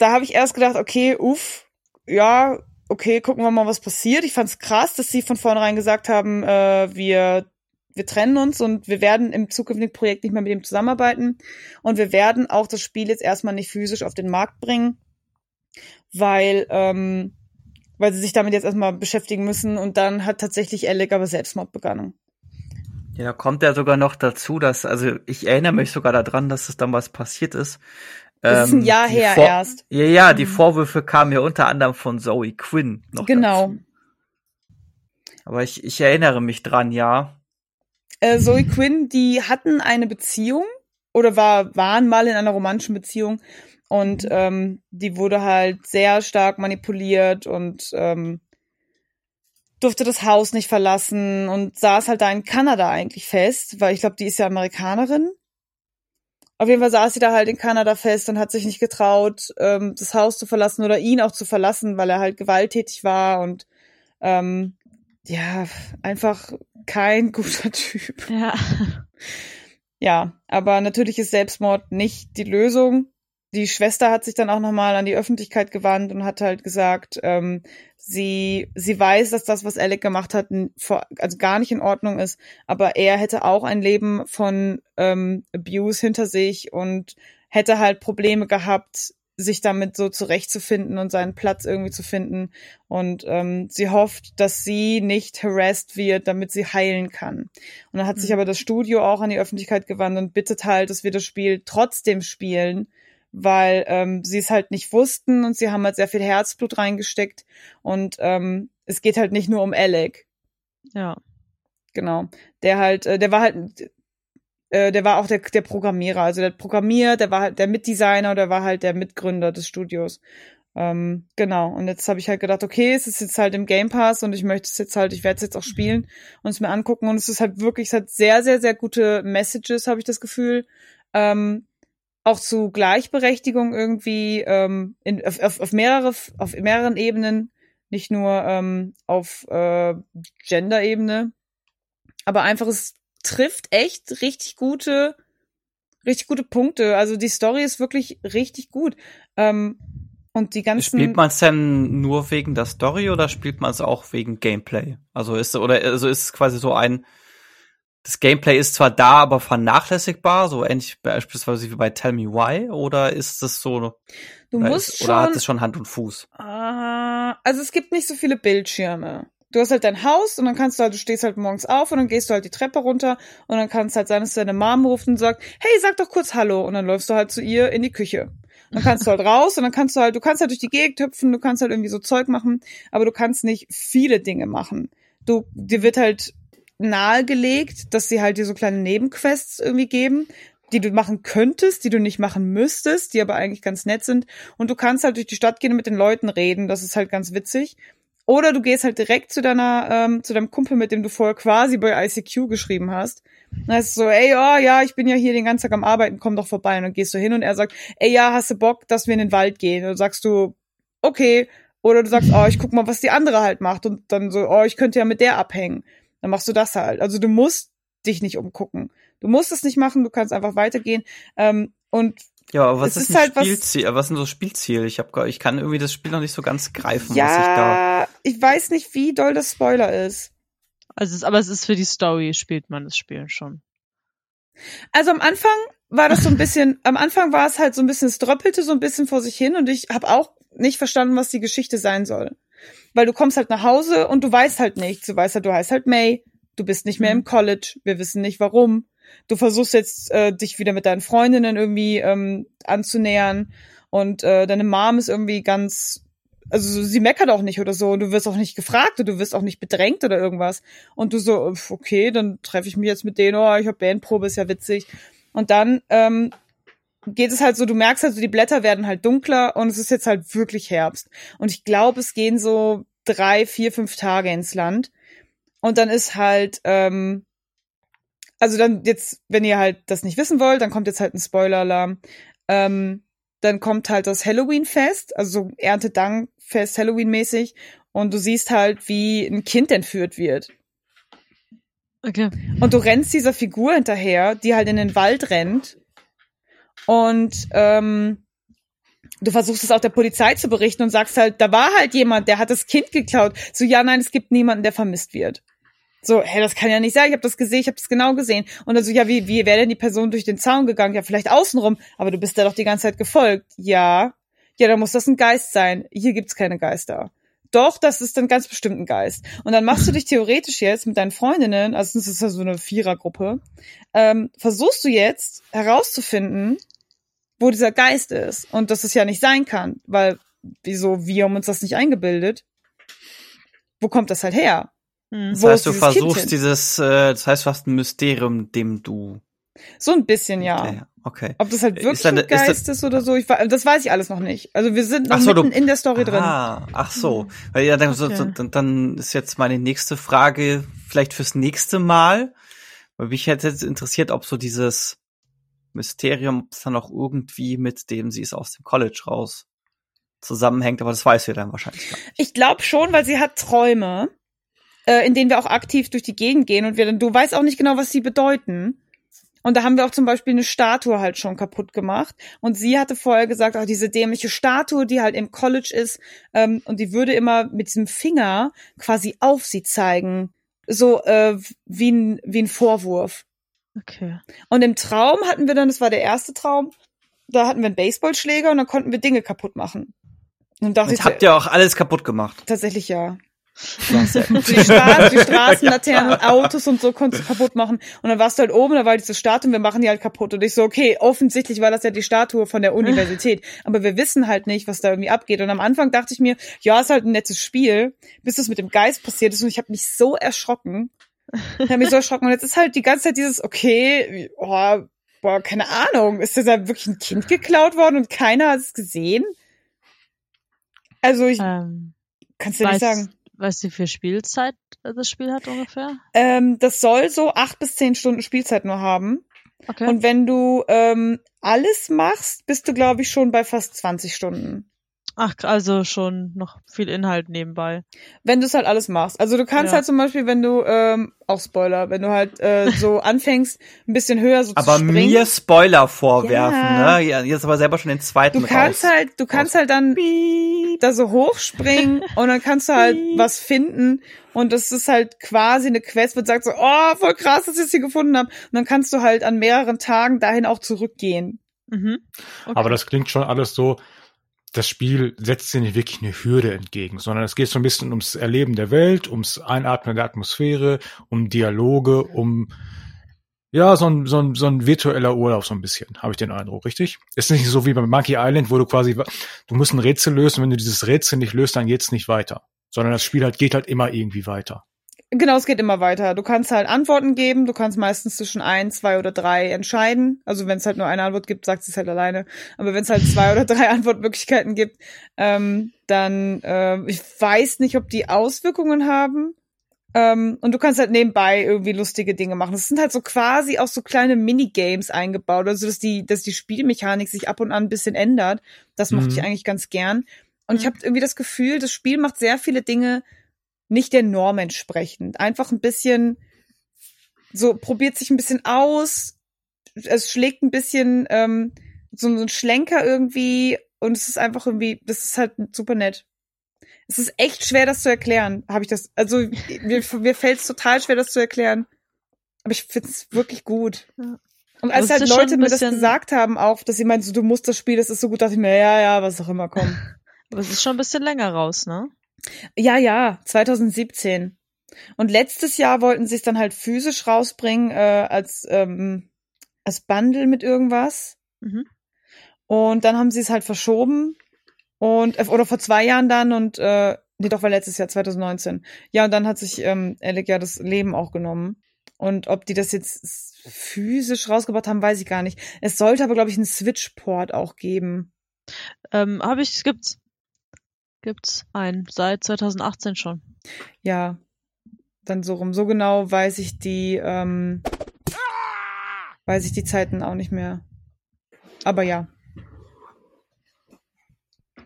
da habe ich erst gedacht, okay, uff, ja, okay, gucken wir mal, was passiert. Ich fand's krass, dass sie von vornherein gesagt haben, äh, wir wir trennen uns und wir werden im zukünftigen Projekt nicht mehr mit ihm zusammenarbeiten und wir werden auch das Spiel jetzt erstmal nicht physisch auf den Markt bringen, weil ähm, weil sie sich damit jetzt erstmal beschäftigen müssen und dann hat tatsächlich Alec aber Selbstmord begangen. Ja, kommt ja sogar noch dazu, dass, also ich erinnere mich sogar daran, dass es damals passiert ist. Das ist ein Ähm, Jahr her Vor- erst. Ja, ja, die Mhm. Vorwürfe kamen ja unter anderem von Zoe Quinn noch Genau. dazu. Aber ich, ich erinnere mich dran, ja. Äh, Zoe Quinn, die hatten eine Beziehung oder war, waren mal in einer romantischen Beziehung und ähm, die wurde halt sehr stark manipuliert und ähm, durfte das Haus nicht verlassen und saß halt da in Kanada eigentlich fest, weil ich glaube, die ist ja Amerikanerin. Auf jeden Fall saß sie da halt in Kanada fest und hat sich nicht getraut, ähm, das Haus zu verlassen oder ihn auch zu verlassen, weil er halt gewalttätig war und ähm, ja, einfach kein guter Typ. Ja. Ja, aber natürlich ist Selbstmord nicht die Lösung. Die Schwester hat sich dann auch nochmal an die Öffentlichkeit gewandt und hat halt gesagt, ähm, sie, sie weiß, dass das, was Alec gemacht hat, also gar nicht in Ordnung ist, aber er hätte auch ein Leben von ähm, Abuse hinter sich und hätte halt Probleme gehabt, sich damit so zurechtzufinden und seinen Platz irgendwie zu finden. Und ähm, sie hofft, dass sie nicht harassed wird, damit sie heilen kann. Und dann hat sich Mhm. aber das Studio auch an die Öffentlichkeit gewandt und bittet halt, dass wir das Spiel trotzdem spielen, weil ähm, sie es halt nicht wussten und sie haben halt sehr viel Herzblut reingesteckt. Und ähm, es geht halt nicht nur um Alec, Ja. genau. Der halt, äh, der war halt, äh, der war auch der, der Programmierer, also der programmiert, der war halt der Mitdesigner, der war halt der Mitgründer des Studios. Ähm, genau. Und jetzt habe ich halt gedacht, okay, es ist jetzt halt im Game Pass und ich möchte es jetzt halt, ich werde es jetzt auch spielen und es mir angucken. Und es ist halt wirklich, es hat sehr, sehr, sehr gute Messages, habe ich das Gefühl. Ähm, auch zu Gleichberechtigung irgendwie ähm, in, auf, auf, auf mehrere auf mehreren Ebenen, nicht nur ähm, auf äh, Gender-Ebene, aber einfach es trifft echt richtig gute richtig gute Punkte. Also die Story ist wirklich richtig gut. Ähm, und die ganzen Spielt man es denn nur wegen der Story oder spielt man es auch wegen Gameplay? Also ist oder also ist es quasi so ein das Gameplay ist zwar da, aber vernachlässigbar, so ähnlich beispielsweise wie bei Tell Me Why, oder ist das so? Du oder musst ist, schon. Oder hat es schon Hand und Fuß? Ah, also es gibt nicht so viele Bildschirme. Du hast halt dein Haus und dann kannst du halt, du stehst halt morgens auf und dann gehst du halt die Treppe runter und dann kannst halt sein, dass deine Mom ruft und sagt, hey, sag doch kurz Hallo und dann läufst du halt zu ihr in die Küche. Dann kannst du halt raus und dann kannst du halt, du kannst halt durch die Gegend hüpfen, du kannst halt irgendwie so Zeug machen, aber du kannst nicht viele Dinge machen. Du, dir wird halt nahegelegt, dass sie halt dir so kleine Nebenquests irgendwie geben, die du machen könntest, die du nicht machen müsstest, die aber eigentlich ganz nett sind. Und du kannst halt durch die Stadt gehen und mit den Leuten reden. Das ist halt ganz witzig. Oder du gehst halt direkt zu deiner, ähm, zu deinem Kumpel, mit dem du vorher quasi bei ICQ geschrieben hast. Dann heißt so, ey, oh, ja, ich bin ja hier den ganzen Tag am Arbeiten, komm doch vorbei. Und dann gehst du hin und er sagt, ey, ja, hast du Bock, dass wir in den Wald gehen? Und dann sagst du, okay. Oder du sagst, oh, ich guck mal, was die andere halt macht. Und dann so, oh, ich könnte ja mit der abhängen. Dann machst du das halt. Also du musst dich nicht umgucken. Du musst es nicht machen, du kannst einfach weitergehen. Ähm, und Ja, aber was Es ist, ist ein halt was- Spielziel? Was, was sind so Spielziele? Ich hab, gar- ich kann irgendwie das Spiel noch nicht so ganz greifen, was ich da. ja, ich weiß nicht, wie doll das Spoiler ist. Also, es, aber es ist für die Story, spielt man das Spiel schon. Also am Anfang war das so ein bisschen, am Anfang war es halt so ein bisschen, es dröppelte so ein bisschen vor sich hin und ich habe auch nicht verstanden, was die Geschichte sein soll. Weil du kommst halt nach Hause und du weißt halt nichts. Du weißt halt, du heißt halt May, du bist nicht mehr Mhm. im College, wir wissen nicht warum. Du versuchst jetzt, äh, dich wieder mit deinen Freundinnen irgendwie ähm, anzunähern und äh, deine Mom ist irgendwie ganz, also sie meckert auch nicht oder so und du wirst auch nicht gefragt oder du wirst auch nicht bedrängt oder irgendwas. Und du so, okay, dann treffe ich mich jetzt mit denen, oh, ich habe Bandprobe, ist ja witzig. Und dann ähm, geht es halt so, du merkst halt so, die Blätter werden halt dunkler und es ist jetzt halt wirklich Herbst. Und ich glaube, es gehen so drei, vier, fünf Tage ins Land. Und dann ist halt, ähm, also dann jetzt, wenn ihr halt das nicht wissen wollt, dann kommt jetzt halt ein Spoiler-Alarm. Ähm, dann kommt halt das Halloween-Fest, also so Erntedankfest Halloween-mäßig. Und du siehst halt, wie ein Kind entführt wird. Okay. Und du rennst dieser Figur hinterher, die halt in den Wald rennt. Und ähm, du versuchst es auch der Polizei zu berichten und sagst halt, da war halt jemand, der hat das Kind geklaut. So, ja, nein, es gibt niemanden, der vermisst wird. So, hä, das kann ja nicht sein. Ich habe das gesehen, ich habe das genau gesehen. Und dann so, ja, wie, wie wäre denn die Person durch den Zaun gegangen? Ja, vielleicht außenrum, aber du bist da doch die ganze Zeit gefolgt. Ja. Ja, dann muss das ein Geist sein. Hier gibt's keine Geister. Doch, das ist dann ganz bestimmt ein Geist. Und dann machst du dich theoretisch jetzt mit deinen Freundinnen, also das ist ja so eine Vierergruppe, ähm, versuchst du jetzt herauszufinden, wo dieser Geist ist. Und dass es ja nicht sein kann, weil, wieso, wir haben uns das nicht eingebildet. Wo kommt das halt her? Hm. Das Wo heißt, du versuchst dieses, äh, das heißt fast ein Mysterium, dem du. So ein bisschen, ja. Okay. Ob das halt Ist wirklich ein ist das- Geist ist, oder so, ich, das weiß ich alles noch nicht. Also wir sind noch so, du- mitten in der Story drin. Ah, ach so. Weil ja, dann, so, Okay. dann, dann ist jetzt meine nächste Frage vielleicht fürs nächste Mal. Weil mich hätte jetzt interessiert, ob so dieses Mysterium, ob es dann auch irgendwie mit dem, sie ist aus dem College raus, zusammenhängt, aber das weißt du ja dann wahrscheinlich gar nicht. Ich glaube schon, weil sie hat Träume, äh, in denen wir auch aktiv durch die Gegend gehen und wir dann, du weißt auch nicht genau, was sie bedeuten. Und da haben wir auch zum Beispiel eine Statue halt schon kaputt gemacht. Und sie hatte vorher gesagt, auch diese dämliche Statue, die halt im College ist, ähm, und die würde immer mit diesem Finger quasi auf sie zeigen. So äh, wie, ein, wie ein Vorwurf. Okay. Und im Traum hatten wir dann, das war der erste Traum, da hatten wir einen Baseballschläger und dann konnten wir Dinge kaputt machen. Und dachte Und ich, habt ihr auch alles kaputt gemacht. tatsächlich ja. Die, Stra die Straßenlaternen und Autos und so konntest du kaputt machen. Und dann warst du halt oben, da war diese Statue und wir machen die halt kaputt. Und ich so, okay, offensichtlich war das ja die Statue von der Universität. Aber wir wissen halt nicht, was da irgendwie abgeht. Und am Anfang dachte ich mir, ja, ist halt ein nettes Spiel, bis das mit dem Geist passiert ist. Und ich habe mich so erschrocken. Ich habe mich so erschrocken. Und jetzt ist halt die ganze Zeit dieses, okay, oh, boah, keine Ahnung, ist da wirklich ein Kind geklaut worden und keiner hat es gesehen? Also ich Ähm, kann es dir nicht sagen. Weißt du, wie viel Spielzeit das Spiel hat ungefähr? Ähm, das soll so acht bis zehn Stunden Spielzeit nur haben. Okay. Und wenn du ähm, alles machst, bist du, glaube ich, schon bei fast 20 Stunden. Ach, also schon noch viel Inhalt nebenbei. Wenn du es halt alles machst. Also du kannst Ja. halt zum Beispiel, wenn du, ähm, auch Spoiler, wenn du halt äh, so anfängst, ein bisschen höher so Aber zu springen. mir Spoiler vorwerfen, Ja. ne? Ja, jetzt aber selber schon den zweiten du kannst raus. halt, du kannst halt dann da so hochspringen und dann kannst du halt was finden und das ist halt quasi eine Quest, wo du sagst so, oh, voll krass, dass ich es hier gefunden habe. Und dann kannst du halt an mehreren Tagen dahin auch zurückgehen. Mhm. Okay. Aber das klingt schon alles so, das Spiel setzt dir nicht wirklich eine Hürde entgegen, sondern es geht so ein bisschen ums Erleben der Welt, ums Einatmen der Atmosphäre, um Dialoge, um ja, so ein, so ein, so ein virtueller Urlaub so ein bisschen, habe ich den Eindruck, richtig? Ist nicht so wie bei Monkey Island, wo du quasi, du musst ein Rätsel lösen, wenn du dieses Rätsel nicht löst, dann geht's nicht weiter. Sondern das Spiel halt geht halt immer irgendwie weiter. Genau, es geht immer weiter. Du kannst halt Antworten geben, du kannst meistens zwischen ein, zwei oder drei entscheiden. Also wenn es halt nur eine Antwort gibt, sagt sie es halt alleine. Aber wenn es halt zwei oder drei Antwortmöglichkeiten gibt, ähm, dann ähm, ich weiß nicht, ob die Auswirkungen haben. Ähm, und du kannst halt nebenbei irgendwie lustige Dinge machen. Das sind halt so quasi auch so kleine Minigames eingebaut, also dass die, dass die Spielmechanik sich ab und an ein bisschen ändert. Das mochte Mhm. ich eigentlich ganz gern. Und ich Mhm. habe irgendwie das Gefühl, das Spiel macht sehr viele Dinge nicht der Norm entsprechend. Einfach ein bisschen so probiert sich ein bisschen aus. Es schlägt ein bisschen ähm, so ein Schlenker irgendwie und es ist einfach irgendwie, das ist halt super nett. Es ist echt schwer, das zu erklären. Habe ich das? Also mir, mir fällt es total schwer, das zu erklären. Aber ich finde es wirklich gut. Ja. Und als halt Leute mir das gesagt haben, auch, dass sie meinten, so, du musst das Spiel, das ist so gut, dachte ich mir, ja, ja, was auch immer, komm. Aber es ist schon ein bisschen länger raus, ne? Ja, ja, 2017. Und letztes Jahr wollten sie es dann halt physisch rausbringen, äh, als, ähm, als Bundle mit irgendwas. Mhm. Und dann haben sie es halt verschoben. Und, äh, oder vor zwei Jahren dann und, äh, nee, doch, war letztes Jahr, 2019. Ja, und dann hat sich, ähm, Alec ja das Leben auch genommen. Und ob die das jetzt physisch rausgebracht haben, weiß ich gar nicht. Es sollte aber, glaube ich, einen Switch-Port auch geben. Ähm, habe ich, gibt's. Gibt's einen. Seit 2018 schon. Ja, dann so rum. So genau weiß ich die, ähm, weiß ich die Zeiten auch nicht mehr. Aber ja.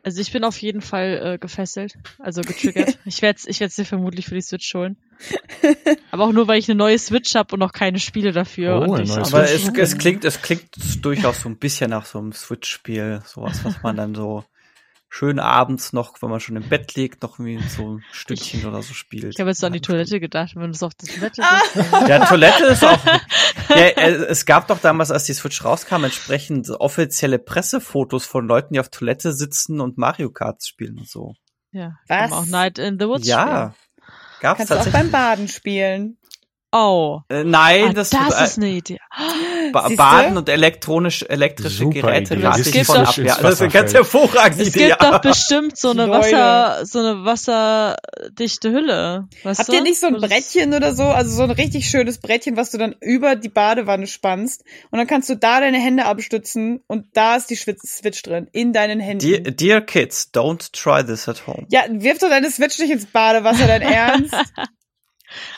Also ich bin auf jeden Fall äh, gefesselt, also getriggert. ich werde ich werd's dir vermutlich für die Switch holen. Aber auch nur, weil ich eine neue Switch habe und noch keine Spiele dafür. Oh, Aber es, es klingt, es klingt durchaus so ein bisschen nach so einem Switch-Spiel, sowas, was man dann so schön abends noch, wenn man schon im Bett liegt, noch irgendwie so ein Stückchen oder so spielt. Ich habe jetzt an die Toilette gedacht, wenn du es auf der Toilette Ah. bist. Ja, Toilette ist auch. ja, äh, es gab doch damals, als die Switch rauskam, entsprechend offizielle Pressefotos von Leuten, die auf Toilette sitzen und Mario Kart spielen und so. Ja, Was? auch Night in the Woods Ja, gab's Kannst du auch beim Baden spielen. Oh, äh, nein, ah, das, das, äh, ist eine Idee. ba Siehste? Baden und elektronisch, elektrische Super Geräte lasse Es ich von ab. Ja, das ist eine ganz hervorragende Es Idee. gibt doch bestimmt so eine. Wasser, so eine wasserdichte Hülle. Weißt Habt du? ihr nicht so ein Brettchen oder so? Also so ein richtig schönes Brettchen, was du dann über die Badewanne spannst. Und dann kannst du da deine Hände abstützen und da ist die Schwitz- Switch drin. In deinen Händen. Dear, dear kids, don't try this at home. ja, wirf doch deine Switch nicht ins Badewasser, dein Ernst?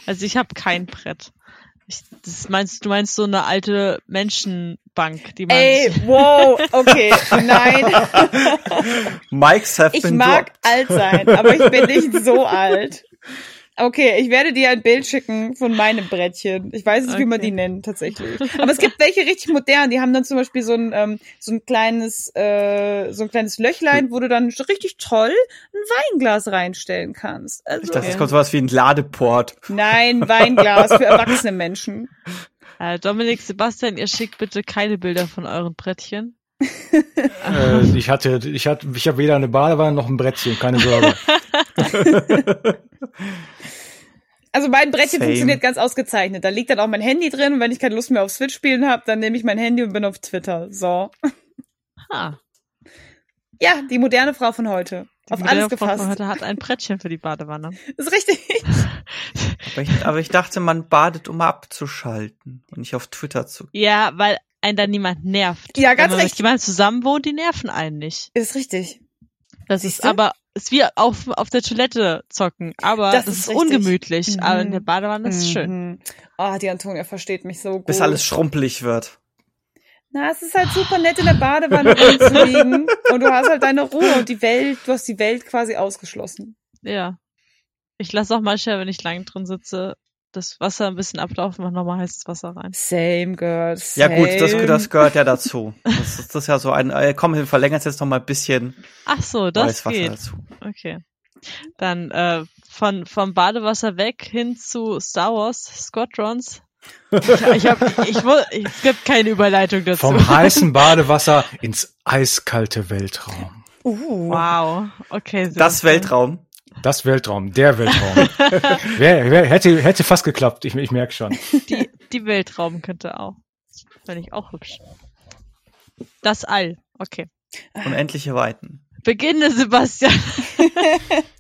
Also ich habe kein Brett. Ich, das meinst du meinst so eine alte Menschenbank, die man Ey, wow, okay, nein. Mikes have Ich been mag dropped. alt sein, aber ich bin nicht so alt. Okay, ich werde dir ein Bild schicken von meinem Brettchen. Ich weiß nicht, wie man Okay. die nennt tatsächlich. Aber es gibt welche richtig modern. Die haben dann zum Beispiel so ein ähm, so ein kleines äh, so ein kleines Löchlein, wo du dann richtig toll ein Weinglas reinstellen kannst. Also Ich dachte, es kommt sowas wie ein Ladeport. nein, Weinglas für erwachsene Menschen. Äh, Dominik, Sebastian, ihr schickt bitte keine Bilder von euren Brettchen. Äh, ich hatte, ich hatte, ich habe weder eine Badewanne noch ein Brettchen, keine Sorge. Also mein Brettchen Same. funktioniert ganz ausgezeichnet. Da liegt dann auch mein Handy drin und wenn ich keine Lust mehr auf Switch spielen habe, dann nehme ich mein Handy und bin auf Twitter. So. Ha, Ja, die moderne Frau von heute. Auf die alles Frau von gefasst. heute hat ein Brettchen für die Badewanne. ist richtig. Aber ich, aber ich dachte, man badet, um abzuschalten und nicht auf Twitter zu. Ja, weil einen dann niemand nervt. Ja, ganz Wenn man recht. mit jemandem zusammen wohnt, die nerven einen nicht. Ist richtig. Das Siehst ist du? aber, ist wie auf, auf der Toilette zocken, aber Das das, ist ist, richtig. ungemütlich. Mhm. Aber in der Badewanne ist es schön. Mhm. Ah, die Antonia versteht mich so gut. Bis alles schrumpelig wird. Na, es ist halt super nett in der Badewanne rumzuliegen und du hast halt deine Ruhe und die Welt, du hast die Welt quasi ausgeschlossen. Ja. Ich lasse auch manchmal, wenn ich lang drin sitze, das Wasser ein bisschen ablaufen, mach nochmal heißes Wasser rein. Same, girl. Same. Ja gut, das, das gehört ja dazu. Das ist, das ist ja so ein, äh, komm, wir verlängern es jetzt noch mal ein bisschen. Ach so, das Weißwasser geht. dazu. Okay. Dann äh, von vom Badewasser weg hin zu Star Wars Squadrons. Ich, ich hab, ich, wo- es gibt keine Überleitung dazu. Vom heißen Badewasser ins eiskalte Weltraum. Uh. Wow. Okay. Das. Weltraum. Das Weltraum, der Weltraum. wer, wer, hätte, hätte fast geklappt, ich, ich merke schon. Die, die Weltraum könnte auch. Finde ich auch hübsch. Das All. Okay. Unendliche Weiten. Beginne, Sebastian.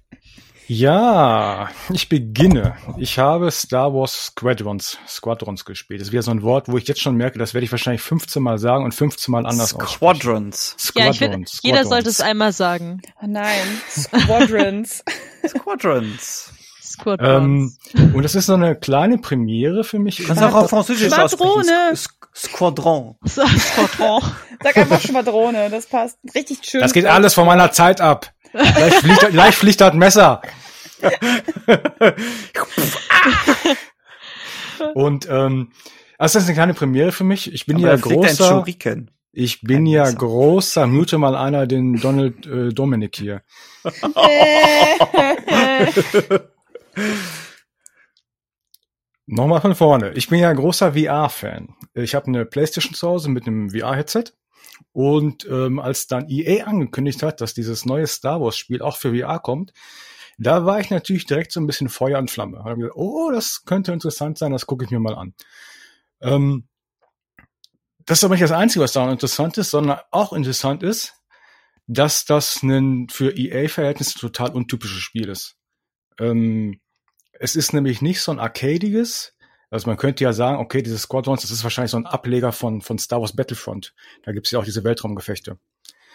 Ja, ich beginne. Ich habe Star Wars Squadrons, Squadrons gespielt. Das ist wieder so ein Wort, wo ich jetzt schon merke, das werde ich wahrscheinlich 15 Mal sagen und 15 Mal anders aussprechen. Squadrons. Ja, ich finde, Squadrons, jeder sollte es Squadrons. einmal sagen. Oh nein, Squadrons. Squadrons. Squadrons. Ähm, und das ist so eine kleine Premiere für mich. Kannst du auch auf Französisch Schwadrone. Squadron. Squadron. Sag einfach Schwadrone, das passt. Richtig schön. Das geht alles von meiner Zeit ab. Gleich fliegt, gleich fliegt das Messer. Und ähm, also das ist eine kleine Premiere für mich. Ich bin Aber ja großer, ich bin ja Messer. großer, mute mal einer den Donald äh, Dominic hier. Nochmal von vorne. Ich bin ja ein großer VR-Fan. Ich habe eine Playstation zu Hause mit einem VR-Headset. Und ähm, als dann EA angekündigt hat, dass dieses neue Star Wars-Spiel auch für VR kommt, da war ich natürlich direkt so ein bisschen Feuer und Flamme. Hab gesagt, oh, das könnte interessant sein, das gucke ich mir mal an. Ähm, das ist aber nicht das Einzige, was daran interessant ist, sondern auch interessant ist, dass das ein für EA-Verhältnisse total untypisches Spiel ist. Ähm, es ist nämlich nicht so ein arcadiges, also man könnte ja sagen, okay, dieses Squadrons, das ist wahrscheinlich so ein Ableger von, von Star Wars Battlefront. Da gibt's ja auch diese Weltraumgefechte.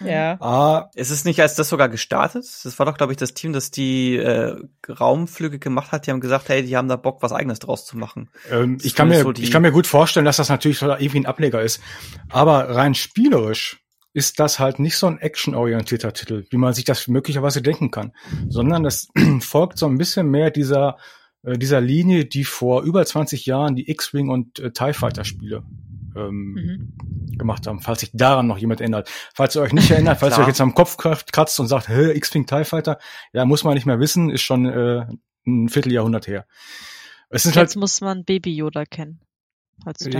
ja. Ah, Ist es nicht als das sogar gestartet? Das war doch, glaube ich, das Team, das die äh, Raumflüge gemacht hat. Die haben gesagt, hey, die haben da Bock, was eigenes draus zu machen. Ähm, ich, kann ist mir, so die- ich kann mir gut vorstellen, dass das natürlich irgendwie ein Ableger ist. Aber rein spielerisch ist das halt nicht so ein actionorientierter Titel, wie man sich das möglicherweise denken kann, sondern das folgt so ein bisschen mehr dieser, dieser Linie, die vor über 20 Jahren die X-Wing und äh, TIE Fighter Spiele ähm, Mhm. gemacht haben, falls sich daran noch jemand erinnert. Falls ihr euch nicht erinnert, falls ihr euch jetzt am Kopf kratzt und sagt, hä, X-Wing TIE Fighter, ja, muss man nicht mehr wissen, ist schon äh, ein Vierteljahrhundert her. Es halt Jetzt muss man Baby Yoda kennen.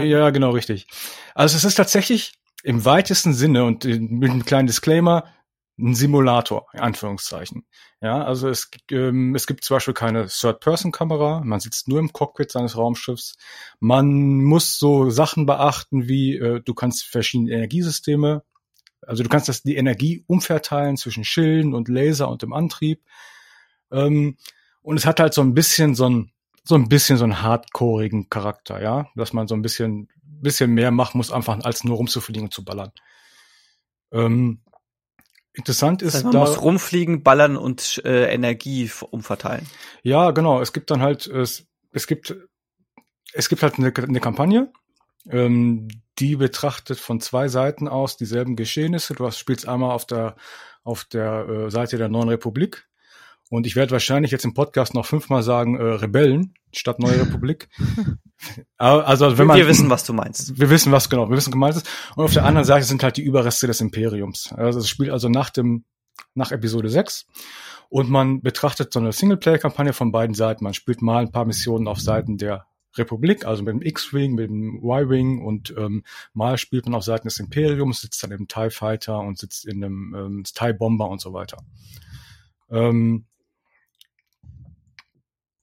Ja, genau, richtig. Also es ist tatsächlich im weitesten Sinne und äh, mit einem kleinen Disclaimer ein Simulator, in Anführungszeichen. Ja, also es, ähm, es gibt zum Beispiel keine Third-Person-Kamera, man sitzt nur im Cockpit seines Raumschiffs. Man muss so Sachen beachten wie, äh, du kannst verschiedene Energiesysteme, also du kannst das, die Energie umverteilen zwischen Schilden und Laser und dem Antrieb. Ähm, und es hat halt so ein bisschen so ein, so ein bisschen so einen hardcoreigen Charakter, ja, dass man so ein bisschen, bisschen mehr machen muss, einfach als nur rumzufliegen und zu ballern. Ähm, interessant Das ist heißt, man da, muss rumfliegen, ballern und äh, Energie umverteilen. ja, genau, es gibt dann halt, es, es gibt, es gibt halt eine, eine Kampagne, ähm, die betrachtet von zwei Seiten aus dieselben Geschehnisse. Du hast, spielst einmal auf der, auf der äh, Seite der Neuen Republik. Und ich werde wahrscheinlich jetzt im Podcast noch fünfmal sagen, äh, Rebellen statt Neue Republik. Also, wenn man, wir wissen, was du meinst. Wir wissen, was genau, wir wissen gemeint ist. Und auf der anderen Seite sind halt die Überreste des Imperiums. Also es spielt also nach dem, nach Episode 6. Und man betrachtet so eine Singleplayer-Kampagne von beiden Seiten. Man spielt mal ein paar Missionen auf Seiten der Republik, also mit dem X-Wing, mit dem Y-Wing und ähm, mal spielt man auf Seiten des Imperiums, sitzt dann im TIE Fighter und sitzt in einem ähm, TIE Bomber und so weiter. Ähm,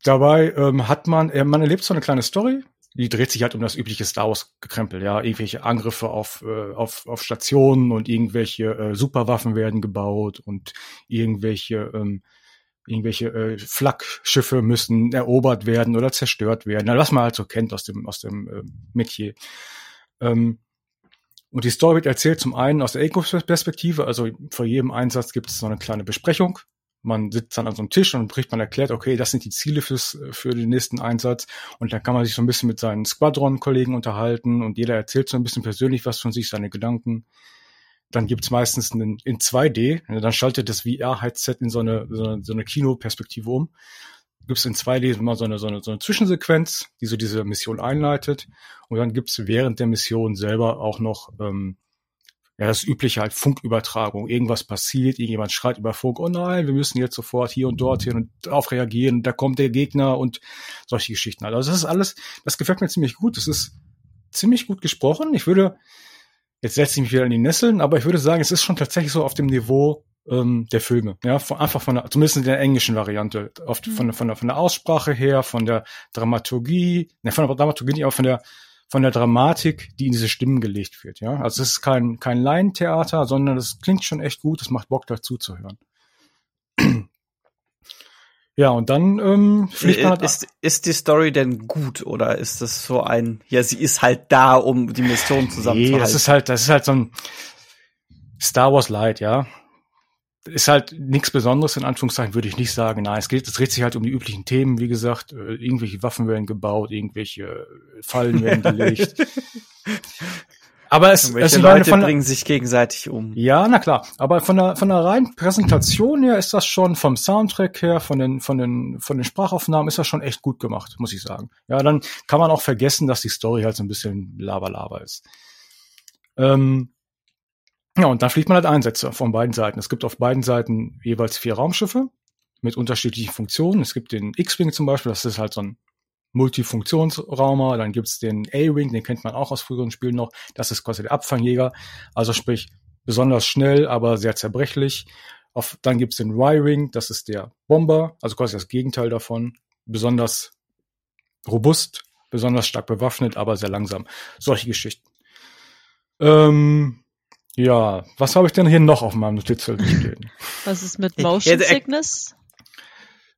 dabei ähm, hat man, äh, man erlebt so eine kleine Story, die dreht sich halt um das übliche Star Wars Gekrempel, ja, irgendwelche Angriffe auf äh, auf auf Stationen und irgendwelche äh, Superwaffen werden gebaut und irgendwelche ähm, irgendwelche äh, Flaggschiffe müssen erobert werden oder zerstört werden, ja, was man halt so kennt aus dem aus dem äh, Metier. Ähm, und die Story wird erzählt zum einen aus der Ego-Perspektive, also vor jedem Einsatz gibt es so eine kleine Besprechung man sitzt dann an so einem Tisch und bricht man erklärt, okay, das sind die Ziele fürs, für den nächsten Einsatz. Und dann kann man sich so ein bisschen mit seinen Squadron-Kollegen unterhalten und jeder erzählt so ein bisschen persönlich was von sich, seine Gedanken. Dann gibt's meistens einen, in 2D, dann schaltet das VR-Headset in so eine, so eine, so eine Kinoperspektive um. Gibt's in 2D immer so eine, so, eine, so eine Zwischensequenz, die so diese Mission einleitet. Und dann gibt's während der Mission selber auch noch ähm, ja, das übliche halt Funkübertragung. Irgendwas passiert, irgendjemand schreit über Funk, oh nein, wir müssen jetzt sofort hier und dort hin und darauf reagieren, da kommt der Gegner und solche Geschichten. Also das ist alles, das gefällt mir ziemlich gut. Das ist ziemlich gut gesprochen. Ich würde, jetzt setze ich mich wieder in die Nesseln, aber ich würde sagen, es ist schon tatsächlich so auf dem Niveau ähm, der Filme. Ja, von, einfach von der, zumindest in der englischen Variante. Oft mhm. von, von, der, von der Aussprache her, von der Dramaturgie, ne, von der Dramaturgie nicht, aber von der von der Dramatik, die in diese Stimmen gelegt wird. Ja, also es ist kein kein Laientheater, sondern es klingt schon echt gut. Es macht Bock dazu zu hören. Ja, und dann ähm, fliegt man halt ist, ist die Story denn gut oder ist das so ein, ja, sie ist halt da, um die Mission zusammenzuhalten? Nee, das ist halt, das ist halt so ein Star Wars Light, ja ist halt nichts Besonderes, in Anführungszeichen würde ich nicht sagen. Nein, es geht, es dreht sich halt um die üblichen Themen, wie gesagt, äh, irgendwelche Waffen werden gebaut, irgendwelche Fallen werden gelegt. Aber es, es Leute von, bringen sich gegenseitig um. Ja, na klar. Aber von der, von der reinen Präsentation her ist das schon vom Soundtrack her, von den, von den, von den Sprachaufnahmen ist das schon echt gut gemacht, muss ich sagen. Ja, dann kann man auch vergessen, dass die Story halt so ein bisschen laber-laber ist. Ähm, ja, und dann fliegt man halt Einsätze von beiden Seiten. Es gibt auf beiden Seiten jeweils vier Raumschiffe mit unterschiedlichen Funktionen. Es gibt den X-Wing zum Beispiel, das ist halt so ein Multifunktionsraumer. Dann gibt's den A-Wing, den kennt man auch aus früheren Spielen noch. Das ist quasi der Abfangjäger. Also sprich, besonders schnell, aber sehr zerbrechlich. Auf, dann gibt's den Y-Wing, das ist der Bomber, also quasi das Gegenteil davon. Besonders robust, besonders stark bewaffnet, aber sehr langsam. Solche Geschichten. Ähm, ja, was habe ich denn hier noch auf meinem Notizzettel stehen? Was ist mit Motion Sickness?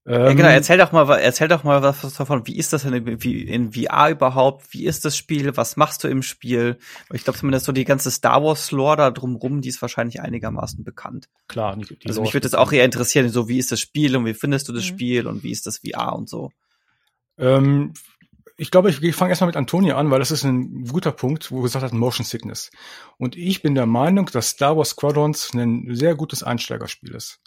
Ähm, ja, genau, erzähl doch mal, erzähl doch mal was davon. Wie ist das in, in VR überhaupt? Wie ist das Spiel? Was machst du im Spiel? Ich glaube zumindest so die ganze Star Wars Lore da drumrum, die ist wahrscheinlich einigermaßen bekannt. Klar. Die, die also mich würde das auch eher interessieren, so wie ist das Spiel und wie findest du das mhm. Spiel und wie ist das VR und so. Ähm, ich glaube, ich, ich fange erstmal mit Antonia an, weil das ist ein guter Punkt, wo gesagt hat, Motion Sickness. Und ich bin der Meinung, dass Star Wars Squadrons ein sehr gutes Einsteigerspiel ist.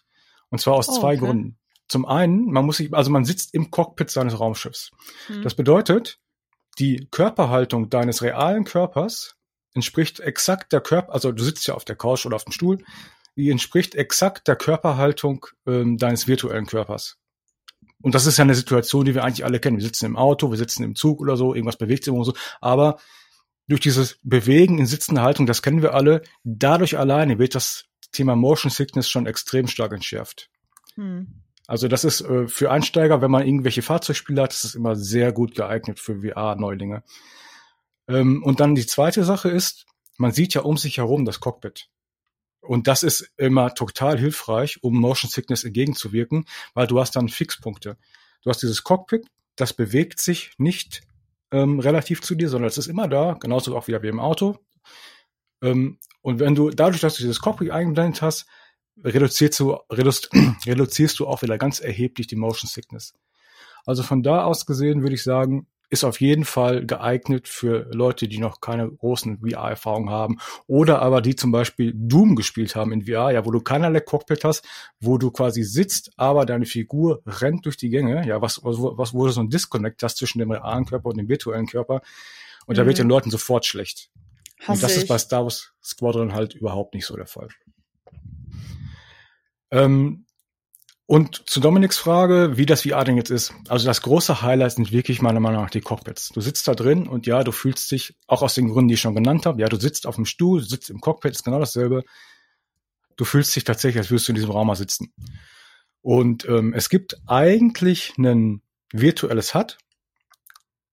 Und zwar aus oh, zwei okay. Gründen. Zum einen, man muss sich, also man sitzt im Cockpit seines Raumschiffs. Hm. Das bedeutet, die Körperhaltung deines realen Körpers entspricht exakt der Körper, also du sitzt ja auf der Couch oder auf dem Stuhl, die entspricht exakt der Körperhaltung ähm, deines virtuellen Körpers. Und das ist ja eine Situation, die wir eigentlich alle kennen. Wir sitzen im Auto, wir sitzen im Zug oder so, irgendwas bewegt sich oder so. Aber durch dieses Bewegen in sitzender Haltung, das kennen wir alle, dadurch alleine wird das Thema Motion Sickness schon extrem stark entschärft. Hm. Also das ist äh, für Einsteiger, wenn man irgendwelche Fahrzeugspiele hat, das ist immer sehr gut geeignet für VR-Neulinge. Ähm, und dann die zweite Sache ist, man sieht ja um sich herum das Cockpit. Und das ist immer total hilfreich, um Motion Sickness entgegenzuwirken, weil du hast dann Fixpunkte. Du hast dieses Cockpit, das bewegt sich nicht ähm, relativ zu dir, sondern es ist immer da, genauso auch wieder wie im Auto. Ähm, und wenn du dadurch, dass du dieses Cockpit eingeblendet hast, reduzierst du, reduzi reduzierst du auch wieder ganz erheblich die Motion Sickness. Also von da aus gesehen würde ich sagen, ist auf jeden Fall geeignet für Leute, die noch keine großen VR-Erfahrungen haben oder aber die zum Beispiel Doom gespielt haben in VR, ja, wo du keinerlei Cockpit hast, wo du quasi sitzt, aber deine Figur rennt durch die Gänge, ja, was, was, wo du so ein Disconnect hast zwischen dem realen Körper und dem virtuellen Körper und mhm. da wird den Leuten sofort schlecht. Hass und das ich. ist bei Star Wars Squadron halt überhaupt nicht so der Fall. Ähm, und zu Dominiks Frage, wie das VR denn jetzt ist. Also das große Highlight sind wirklich meiner Meinung nach die Cockpits. Du sitzt da drin und ja, du fühlst dich, auch aus den Gründen, die ich schon genannt habe, ja, du sitzt auf dem Stuhl, du sitzt im Cockpit, ist genau dasselbe. Du fühlst dich tatsächlich, als würdest du in diesem Raum mal sitzen. Und ähm, es gibt eigentlich ein virtuelles HUD,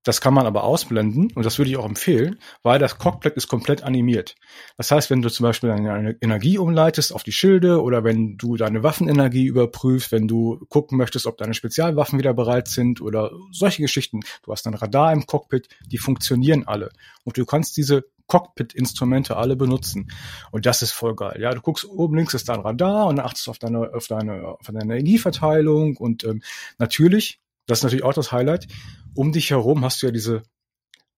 das kann man aber ausblenden und das würde ich auch empfehlen, weil das Cockpit ist komplett animiert. Das heißt, wenn du zum Beispiel deine Energie umleitest auf die Schilde oder wenn du deine Waffenenergie überprüfst, wenn du gucken möchtest, ob deine Spezialwaffen wieder bereit sind oder solche Geschichten. Du hast ein Radar im Cockpit, die funktionieren alle. Und du kannst diese Cockpit-Instrumente alle benutzen. Und das ist voll geil. Ja, du guckst oben links ist dein Radar und achtest auf deine, auf deine, auf deine Energieverteilung und ähm, natürlich, das ist natürlich auch das Highlight, um dich herum hast du ja diese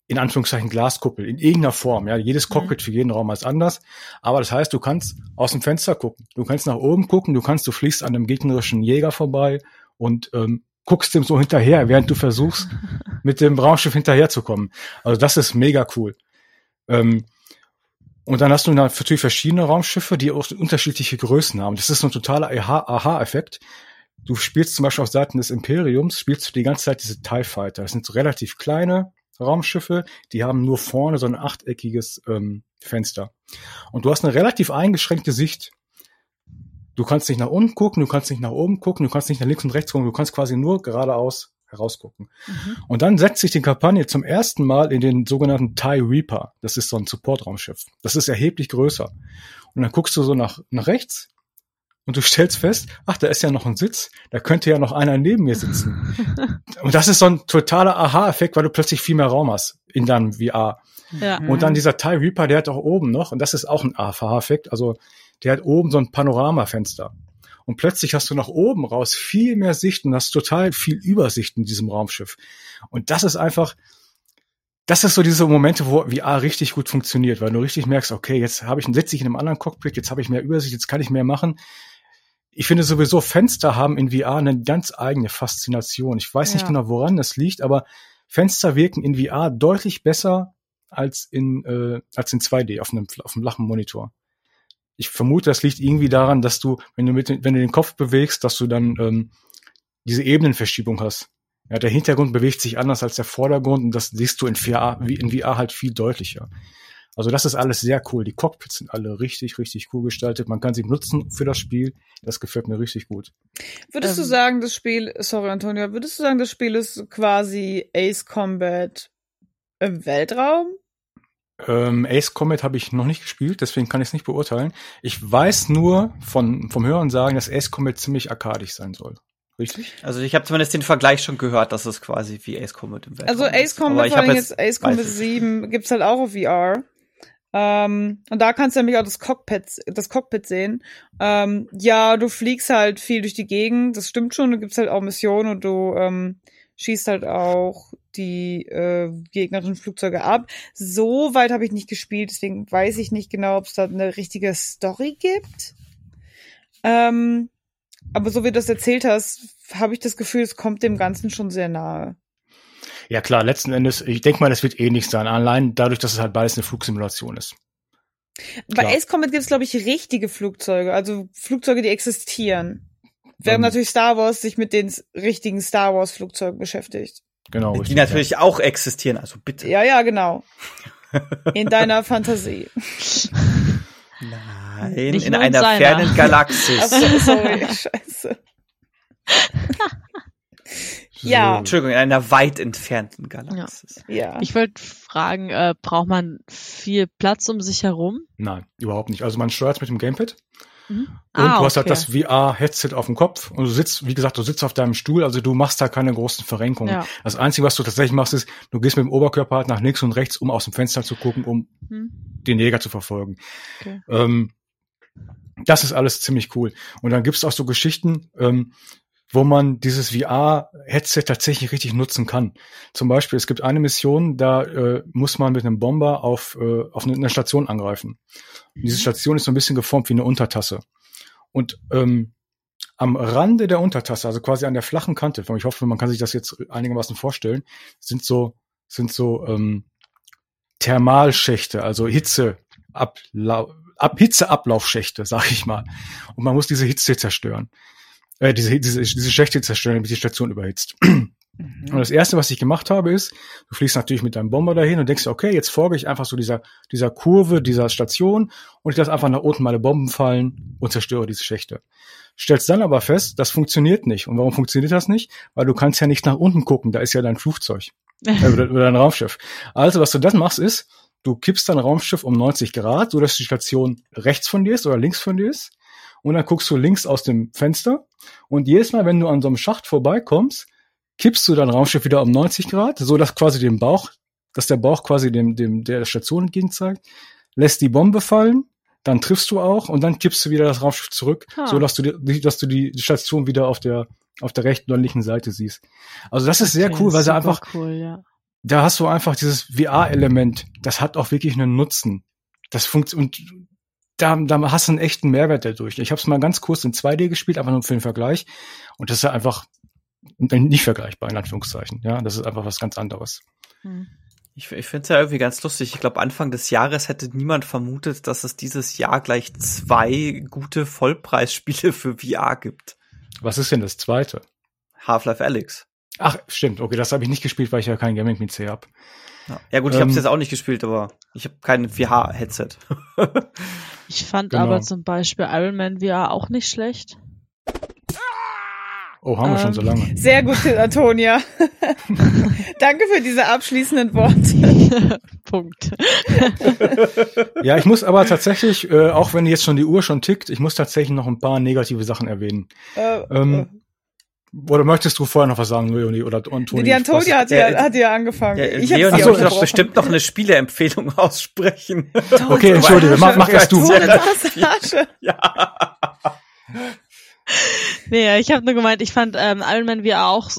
in Anführungszeichen Glaskuppel in irgendeiner Form. Ja, jedes mhm. Cockpit für jeden Raum ist anders. Aber das heißt, du kannst aus dem Fenster gucken, du kannst nach oben gucken, du kannst, du fliegst an einem gegnerischen Jäger vorbei und ähm, guckst dem so hinterher, während du versuchst, mit dem Raumschiff hinterherzukommen. Also das ist mega cool. Ähm, und dann hast du natürlich verschiedene Raumschiffe, die auch unterschiedliche Größen haben. Das ist so ein totaler Aha-Effekt. Du spielst zum Beispiel auf Seiten des Imperiums, spielst du die ganze Zeit diese TIE Fighter. Das sind so relativ kleine Raumschiffe, die haben nur vorne so ein achteckiges ähm, Fenster. Und du hast eine relativ eingeschränkte Sicht. Du kannst nicht nach unten gucken, du kannst nicht nach oben gucken, du kannst nicht nach links und rechts gucken, du kannst quasi nur geradeaus herausgucken. Mhm. Und dann setzt sich die Kampagne zum ersten Mal in den sogenannten TIE Reaper. Das ist so ein Support-Raumschiff. Das ist erheblich größer. Und dann guckst du so nach, nach rechts und du stellst fest, ach, da ist ja noch ein Sitz, da könnte ja noch einer neben mir sitzen. und das ist so ein totaler Aha-Effekt, weil du plötzlich viel mehr Raum hast in deinem VR. Ja. Und dann dieser TIE Reaper, der hat auch oben noch, und das ist auch ein Aha-Effekt, also der hat oben so ein Panoramafenster. Und plötzlich hast du nach oben raus viel mehr Sicht und hast total viel Übersicht in diesem Raumschiff. Und das ist einfach, das ist so diese Momente, wo VR richtig gut funktioniert, weil du richtig merkst, okay, jetzt habe ich, sitze ich in einem anderen Cockpit, jetzt habe ich mehr Übersicht, jetzt kann ich mehr machen. Ich finde sowieso, Fenster haben in VR eine ganz eigene Faszination. Ich weiß ja. nicht genau, woran das liegt, aber Fenster wirken in VR deutlich besser als in, äh, als in 2D auf einem, auf einem flachen Monitor ich vermute, das liegt irgendwie daran, dass du, wenn du mit, wenn du den Kopf bewegst, dass du dann ähm, diese Ebenenverschiebung hast. Ja, der Hintergrund bewegt sich anders als der Vordergrund und das siehst du in VR, in VR halt viel deutlicher. Also das ist alles sehr cool. Die Cockpits sind alle richtig, richtig cool gestaltet. Man kann sie nutzen für das Spiel. Das gefällt mir richtig gut. Würdest ähm, du sagen, das Spiel, sorry Antonia, würdest du sagen, das Spiel ist quasi Ace Combat im Weltraum? Ähm, Ace Combat habe ich noch nicht gespielt, deswegen kann ich es nicht beurteilen. Ich weiß nur von, vom Hören sagen, dass Ace Combat ziemlich arkadisch sein soll. Richtig? Also ich habe zumindest den Vergleich schon gehört, dass es quasi wie Ace Combat im Weltraum Also Ace Combat, vor allem jetzt Ace Combat 7 gibt's halt auch auf VR. Ähm, und da kannst du nämlich auch das Cockpit, das Cockpit sehen. Ähm, ja, du fliegst halt viel durch die Gegend, das stimmt schon, du gibt's halt auch Missionen und du ähm, schießt halt auch die äh, gegnerischen Flugzeuge ab. So weit habe ich nicht gespielt, deswegen weiß ich nicht genau, ob es da eine richtige Story gibt. Ähm, aber so wie du das erzählt hast, habe ich das Gefühl, es kommt dem Ganzen schon sehr nahe. Ja klar, letzten Endes, ich denke mal, das wird ähnlich sein, allein dadurch, dass es halt beides eine Flugsimulation ist. Bei Ace Combat gibt es, glaube ich, richtige Flugzeuge, also Flugzeuge, die existieren. Während ähm, natürlich Star Wars sich mit den richtigen Star Wars Flugzeugen beschäftigt. Genau. Die richtig, natürlich ja. auch existieren, also bitte. Ja, ja, genau. In deiner Fantasie. Nein, Nicht in einer seiner. fernen Galaxis. Achso, sorry, scheiße. Ja. Entschuldigung, in einer weit entfernten Galaxis. Ja. ja. Ich wollte fragen, äh, braucht man viel Platz um sich herum? Nein, überhaupt nicht. Also man steuert mit dem Gamepad Mhm. Und ah, du hast halt das VR-Headset auf dem Kopf und du sitzt, wie gesagt, du sitzt auf deinem Stuhl, also du machst da keine großen Verrenkungen. Ja. Das Einzige, was du tatsächlich machst, ist, du gehst mit dem Oberkörper halt nach links und rechts, um aus dem Fenster zu gucken, um mhm. den Jäger zu verfolgen. Okay. Ähm, das ist alles ziemlich cool. Und dann gibt's auch so Geschichten, ähm, wo man dieses VR-Headset tatsächlich richtig nutzen kann. Zum Beispiel, es gibt eine Mission, da äh, muss man mit einem Bomber auf, äh, auf eine, eine Station angreifen. Und diese mhm. Station ist so ein bisschen geformt wie eine Untertasse. Und ähm, am Rande der Untertasse, also quasi an der flachen Kante, ich hoffe, man kann sich das jetzt einigermaßen vorstellen, sind so, sind so ähm, Thermalschächte, also Hitze ab, Hitzeablaufschächte, sag ich mal. Und man muss diese Hitze zerstören äh, diese, diese, diese Schächte zerstören, damit die Station überhitzt. Mhm. Und das erste, was ich gemacht habe, ist, du fliegst natürlich mit deinem Bomber dahin und denkst, okay, jetzt folge ich einfach so dieser, dieser Kurve, dieser Station und ich lasse einfach nach unten meine Bomben fallen und zerstöre diese Schächte. Stellst dann aber fest, das funktioniert nicht. Und warum funktioniert das nicht? Weil du kannst ja nicht nach unten gucken, da ist ja dein Flugzeug äh, oder, oder dein Raumschiff. Also, was du dann machst, ist, du kippst dein Raumschiff um 90 Grad, so dass die Station rechts von dir ist oder links von dir ist und dann guckst du links aus dem Fenster und jedes Mal, wenn du an so einem Schacht vorbeikommst, kippst du dein Raumschiff wieder um 90 Grad, so dass quasi den Bauch dass der Bauch quasi dem, dem der Station entgegen zeigt, lässt die Bombe fallen, dann triffst du auch und dann kippst du wieder das Raumschiff zurück, Ah. so dass du die, dass du die Station wieder auf der auf der rechten oder linken Seite siehst. Also das ist sehr cool, weil sie einfach cool, ja. da hast du einfach dieses VR-Element, das hat auch wirklich einen Nutzen. Das funktioniert und da, da hast du einen echten Mehrwert dadurch. Ich habe es mal ganz kurz in 2D gespielt, einfach nur für den Vergleich. Und das ist ja einfach nicht vergleichbar, in Anführungszeichen. Ja, das ist einfach was ganz anderes. Hm. Ich, ich finde es ja irgendwie ganz lustig. Ich glaube, Anfang des Jahres hätte niemand vermutet, dass es dieses Jahr gleich zwei gute Vollpreisspiele für VR gibt. Was ist denn das zweite? Half-Life Alyx. Ach, stimmt. Okay, das habe ich nicht gespielt, weil ich ja kein Gaming-PC habe. Ja, ja gut, ich habe Ähm, es jetzt auch nicht gespielt, aber ich habe kein VR-Headset. Ich fand Genau. aber zum Beispiel Iron Man VR auch nicht schlecht. Oh, haben wir schon Ähm, so lange. Sehr gut, Antonia. Danke für diese abschließenden Worte. Punkt. Ja, ich muss aber tatsächlich, äh, auch wenn jetzt schon die Uhr schon tickt, ich muss tatsächlich noch ein paar negative Sachen erwähnen. Äh, Ähm, Oder möchtest du vorher noch was sagen, Leonie oder Antonia? die Antonia hat ja, Ja, hat ja angefangen. Ja, ich Leonie so, wollte doch bestimmt noch eine Spieleempfehlung aussprechen. Okay, entschuldige, mach, mach erst du. Ja. Nee, ich habe nur gemeint, ich fand ähm, Iron Man VR auch,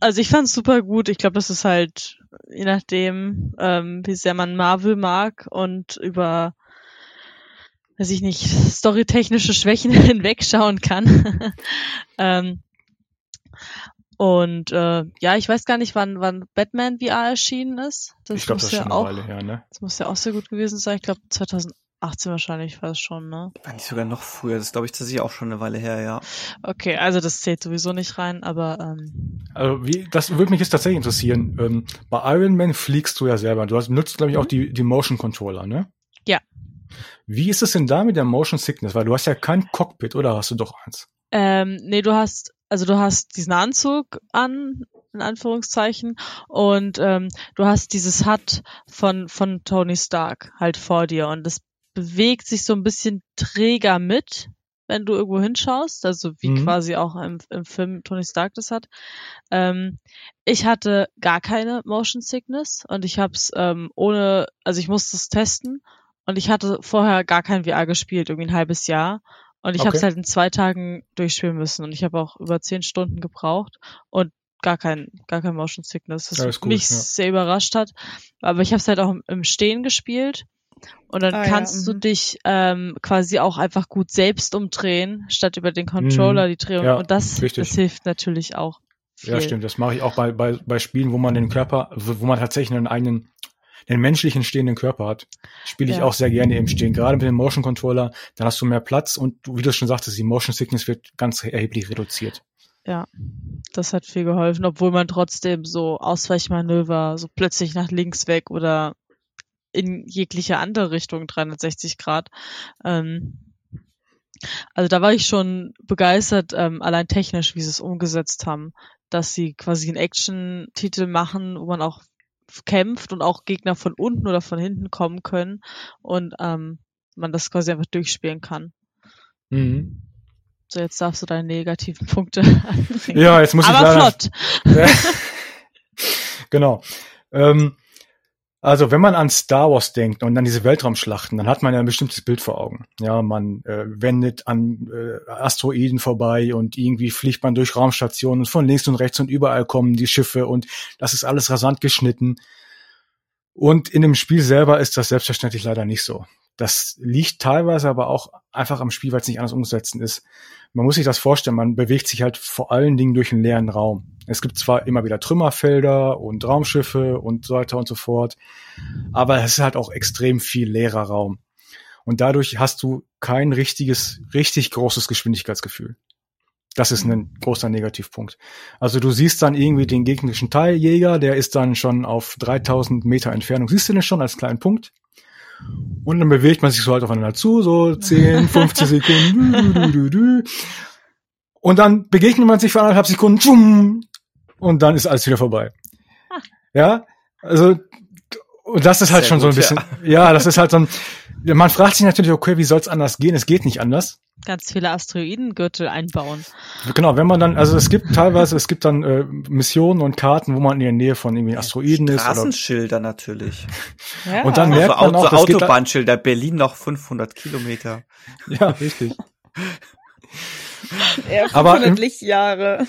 also ich fand's super gut. Ich glaube, das ist halt, je nachdem, ähm, wie sehr man Marvel mag und über, weiß ich nicht, storytechnische Schwächen hinwegschauen kann. ähm, und äh, ja, ich weiß gar nicht, wann, wann Batman VR erschienen ist. Das Ich glaube, das muss ist ja schon auch, eine Weile her, ne? das muss ja auch sehr gut gewesen sein. Ich glaube 2018 wahrscheinlich war es schon, ne? Eigentlich sogar noch früher. Das glaube ich tatsächlich auch schon eine Weile her, ja. Okay, also das zählt sowieso nicht rein, aber ähm, Also wie, das würde mich jetzt tatsächlich interessieren. Ähm, bei Iron Man fliegst du ja selber. Du hast, nutzt, glaube ich, auch die, die Motion Controller, ne? Ja. Wie ist es denn da mit der Motion Sickness? Weil du hast ja kein Cockpit, oder hast du doch eins? Ähm, nee, du hast, also du hast diesen Anzug an, in Anführungszeichen, und ähm, du hast dieses Hut von, von Tony Stark halt vor dir und das bewegt sich so ein bisschen träger mit, wenn du irgendwo hinschaust, also wie Mhm. quasi auch im, im Film Tony Stark das hat. Ähm, ich hatte gar keine Motion Sickness und ich hab's ähm, ohne, also ich musste es testen und ich hatte vorher gar kein VR gespielt, irgendwie ein halbes Jahr. Und ich Okay. habe es halt in zwei Tagen durchspielen müssen und ich habe auch über zehn Stunden gebraucht und gar kein, gar kein Motion Sickness, was Ja, ist gut, mich ja. sehr überrascht hat. Aber ich habe es halt auch im, Stehen gespielt und dann Ah, ja, kannst du mhm. dich ähm, quasi auch einfach gut selbst umdrehen, statt über den Controller die Drehung. Mhm. Ja, und das, richtig. das hilft natürlich auch. Viel. Ja, stimmt. Das mache ich auch bei, bei, bei Spielen, wo man den Körper, wo wo man tatsächlich einen eigenen, den menschlichen stehenden Körper hat. Spiele ich Ja. auch sehr gerne im Stehen. Gerade mit dem Motion Controller, dann hast du mehr Platz und wie du schon sagtest, die Motion Sickness wird ganz erheblich reduziert. Ja, das hat viel geholfen, obwohl man trotzdem so Ausweichmanöver, so plötzlich nach links weg oder in jegliche andere Richtung 360 Grad. Ähm, also da war ich schon begeistert, ähm, allein technisch, wie sie es umgesetzt haben, dass sie quasi einen Action-Titel machen, wo man auch kämpft und auch Gegner von unten oder von hinten kommen können und ähm, man das quasi einfach durchspielen kann. Mhm. So, jetzt darfst du deine negativen Punkte anbringen. Ja, jetzt muss ich Aber leider, flott. Genau. Ähm, also wenn man an Star Wars denkt und an diese Weltraumschlachten, dann hat man ja ein bestimmtes Bild vor Augen. Ja, man äh, wendet an äh, Asteroiden vorbei und irgendwie fliegt man durch Raumstationen und von links und rechts und überall kommen die Schiffe und das ist alles rasant geschnitten. Und in dem Spiel selber ist das selbstverständlich leider nicht so. Das liegt teilweise aber auch einfach am Spiel, weil es nicht anders umzusetzen ist. Man muss sich das vorstellen, man bewegt sich halt vor allen Dingen durch einen leeren Raum. Es gibt zwar immer wieder Trümmerfelder und Raumschiffe und so weiter und so fort, aber es ist halt auch extrem viel leerer Raum. Und dadurch hast du kein richtiges, richtig großes Geschwindigkeitsgefühl. Das ist ein großer Negativpunkt. Also du siehst dann irgendwie den gegnerischen Teiljäger, der ist dann schon auf 3000 Meter Entfernung. Siehst du den schon als kleinen Punkt? Und dann bewegt man sich so halt aufeinander zu, so 10, 15 Sekunden. Du, du, du. Und dann begegnet man sich für anderthalb Sekunden. tschum, Und dann ist alles wieder vorbei. Ja, also und das ist halt Sehr schon so ein gut, bisschen, ja. das ist halt so ein, man fragt sich natürlich, okay, wie soll es anders gehen? Es geht nicht anders. Ganz viele Asteroidengürtel einbauen. Genau, wenn man dann, also es gibt teilweise, es gibt dann äh, Missionen und Karten, wo man in der Nähe von irgendwie Asteroiden ist. Straßenschilder natürlich. Ja. Und dann Also merkt man auch, da- Autobahnschilder, Berlin noch 500 Kilometer. Ja, richtig. Ja, Aber 500 im- Lichtjahre.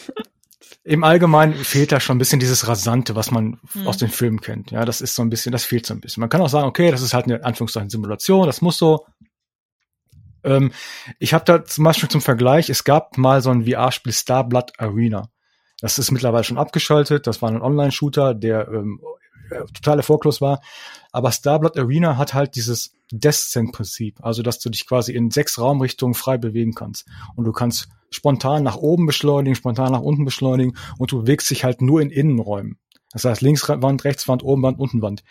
Im Allgemeinen fehlt da schon ein bisschen dieses Rasante, was man Hm. aus den Filmen kennt. Ja, das ist so ein bisschen, das fehlt so ein bisschen. Man kann auch sagen, okay, das ist halt eine Anführungszeichen Simulation, das muss so. Ähm, ich habe da zum Beispiel zum Vergleich, es gab mal so ein VR-Spiel Star Blood Arena. Das ist mittlerweile schon abgeschaltet. Das war ein Online-Shooter, der ähm, äh, total erfolglos war. Aber Star Blood Arena hat halt dieses Descent-Prinzip, also dass du dich quasi in sechs Raumrichtungen frei bewegen kannst. Und du kannst spontan nach oben beschleunigen, spontan nach unten beschleunigen und du bewegst dich halt nur in Innenräumen. Das heißt Linkswand, Rechtswand, Obenwand, Untenwand.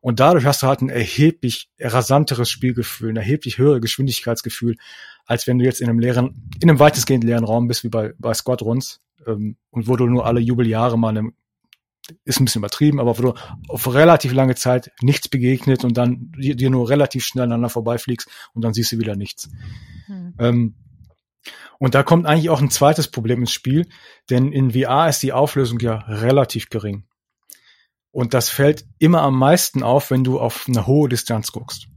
Und dadurch hast du halt ein erheblich rasanteres Spielgefühl, ein erheblich höheres Geschwindigkeitsgefühl, als wenn du jetzt in einem leeren, in einem weitestgehend leeren Raum bist, wie bei, bei Squadrons, ähm, und wo du nur alle Jubeljahre mal einem, ist ein bisschen übertrieben, aber wo du auf relativ lange Zeit nichts begegnet und dann dir, nur relativ schnell aneinander vorbeifliegst und dann siehst du wieder nichts. Hm. Ähm, und da kommt eigentlich auch ein zweites Problem ins Spiel, denn in VR ist die Auflösung ja relativ gering. Und das fällt immer am meisten auf, wenn du auf eine hohe Distanz guckst.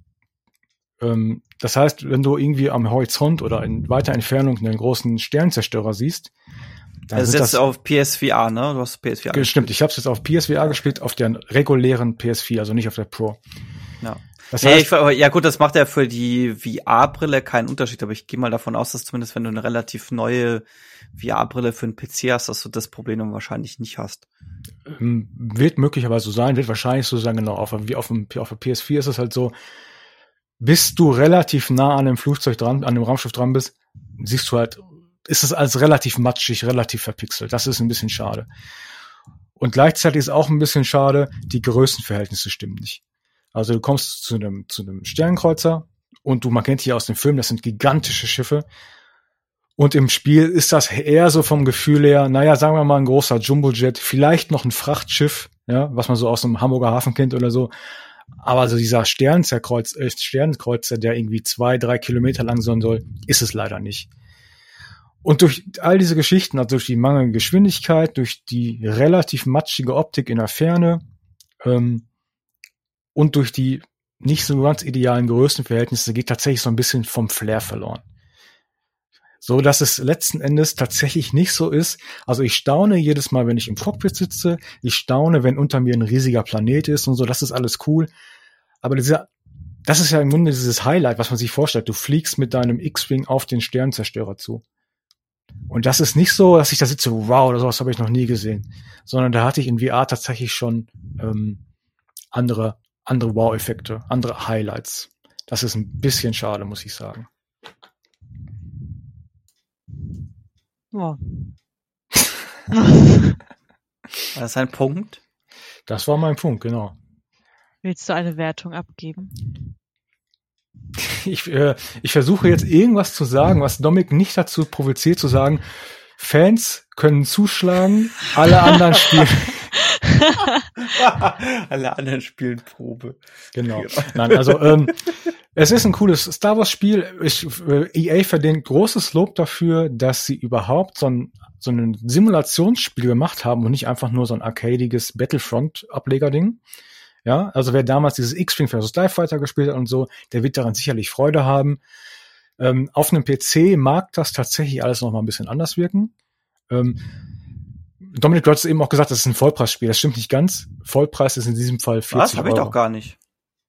Ähm, das heißt, wenn du irgendwie am Horizont oder in weiter Entfernung einen großen Sternzerstörer siehst, dann Das ist sind jetzt das, auf PSVR, ne? Du hast PSVR. Ge- Stimmt, ich habe es jetzt auf PSVR gespielt, auf der regulären PS4, also nicht auf der Pro. Ja. Das Nee, heißt, ich, ja gut, das macht ja für die VR-Brille keinen Unterschied, aber ich gehe mal davon aus, dass zumindest wenn du eine relativ neue VR-Brille für einen PC hast, dass du das Problem dann wahrscheinlich nicht hast. Ähm, wird möglicherweise so sein, wird wahrscheinlich so sein, genau. Auf, wie auf, dem, auf der PS4 ist es halt so, bis du relativ nah an dem Flugzeug dran, an dem Raumschiff dran bist, siehst du halt, ist es als relativ matschig, relativ verpixelt. Das ist ein bisschen schade. Und gleichzeitig ist auch ein bisschen schade, die Größenverhältnisse stimmen nicht. Also du kommst zu einem, zu einem Sternkreuzer und du, man kennt die aus dem Film, das sind gigantische Schiffe. Und im Spiel ist das eher so vom Gefühl her, naja, sagen wir mal ein großer Jumbojet, vielleicht noch ein Frachtschiff, ja, was man so aus dem Hamburger Hafen kennt oder so. Aber so dieser Sternzerkreuz, äh, Sternkreuzer, der irgendwie zwei, drei Kilometer lang sein soll, ist es leider nicht. Und durch all diese Geschichten, also durch die mangelnde Geschwindigkeit, durch die relativ matschige Optik in der Ferne ähm, und durch die nicht so ganz idealen Größenverhältnisse geht tatsächlich so ein bisschen vom Flair verloren. So dass es letzten Endes tatsächlich nicht so ist. Also ich staune jedes Mal, wenn ich im Cockpit sitze. Ich staune, wenn unter mir ein riesiger Planet ist und so. Das ist alles cool. Aber dieser, das ist ja im Grunde dieses Highlight, was man sich vorstellt. Du fliegst mit deinem X-Wing auf den Sternzerstörer zu. Und das ist nicht so, dass ich da sitze, wow, oder sowas habe ich noch nie gesehen. Sondern da hatte ich in VR tatsächlich schon ähm, andere, andere Wow-Effekte, andere Highlights. Das ist ein bisschen schade, muss ich sagen. Ja. War das ein Punkt? Das war mein Punkt, genau. Willst du eine Wertung abgeben? Ich, äh, ich versuche jetzt irgendwas zu sagen, was Dominik nicht dazu provoziert zu sagen, Fans können zuschlagen, alle anderen spielen. Alle anderen spielen Probe. Genau. Nein, also ähm, es ist ein cooles Star Wars Spiel. Ich, äh, EA verdient großes Lob dafür, dass sie überhaupt so ein so ein Simulationsspiel gemacht haben und nicht einfach nur so ein arcadiges Battlefront-Ableger-Ding. Ja, also wer damals dieses X-Wing vs. TIE Fighter gespielt hat und so, der wird daran sicherlich Freude haben. Ähm, auf einem PC mag das tatsächlich alles noch mal ein bisschen anders wirken. Ähm, Dominik, du hast eben auch gesagt, das ist ein Vollpreisspiel. Das stimmt nicht ganz. Vollpreis ist in diesem Fall 40 Was? Hab ich Euro. doch gar nicht.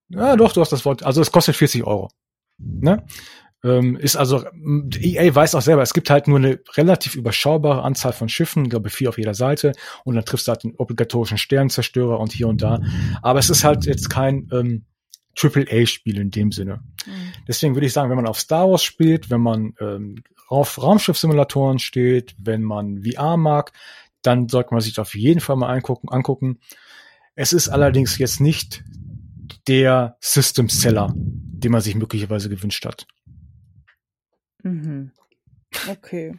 Ja, doch, du hast das Wort. Also es kostet 40 Euro. Ne? Ähm, ist also, EA weiß auch selber, es gibt halt nur eine relativ überschaubare Anzahl von Schiffen, ich glaube vier auf jeder Seite, und dann triffst du halt den obligatorischen Sternzerstörer und hier und da. Aber es ist halt jetzt kein ähm, Triple-A-Spiel in dem Sinne. Mhm. Deswegen würde ich sagen, wenn man auf Star Wars spielt, wenn man ähm, auf Raumschiffsimulatoren steht, wenn man VR mag, dann sollte man sich auf jeden Fall mal angucken. angucken. Es ist allerdings jetzt nicht der System Seller, den man sich möglicherweise gewünscht hat. Mhm. Okay.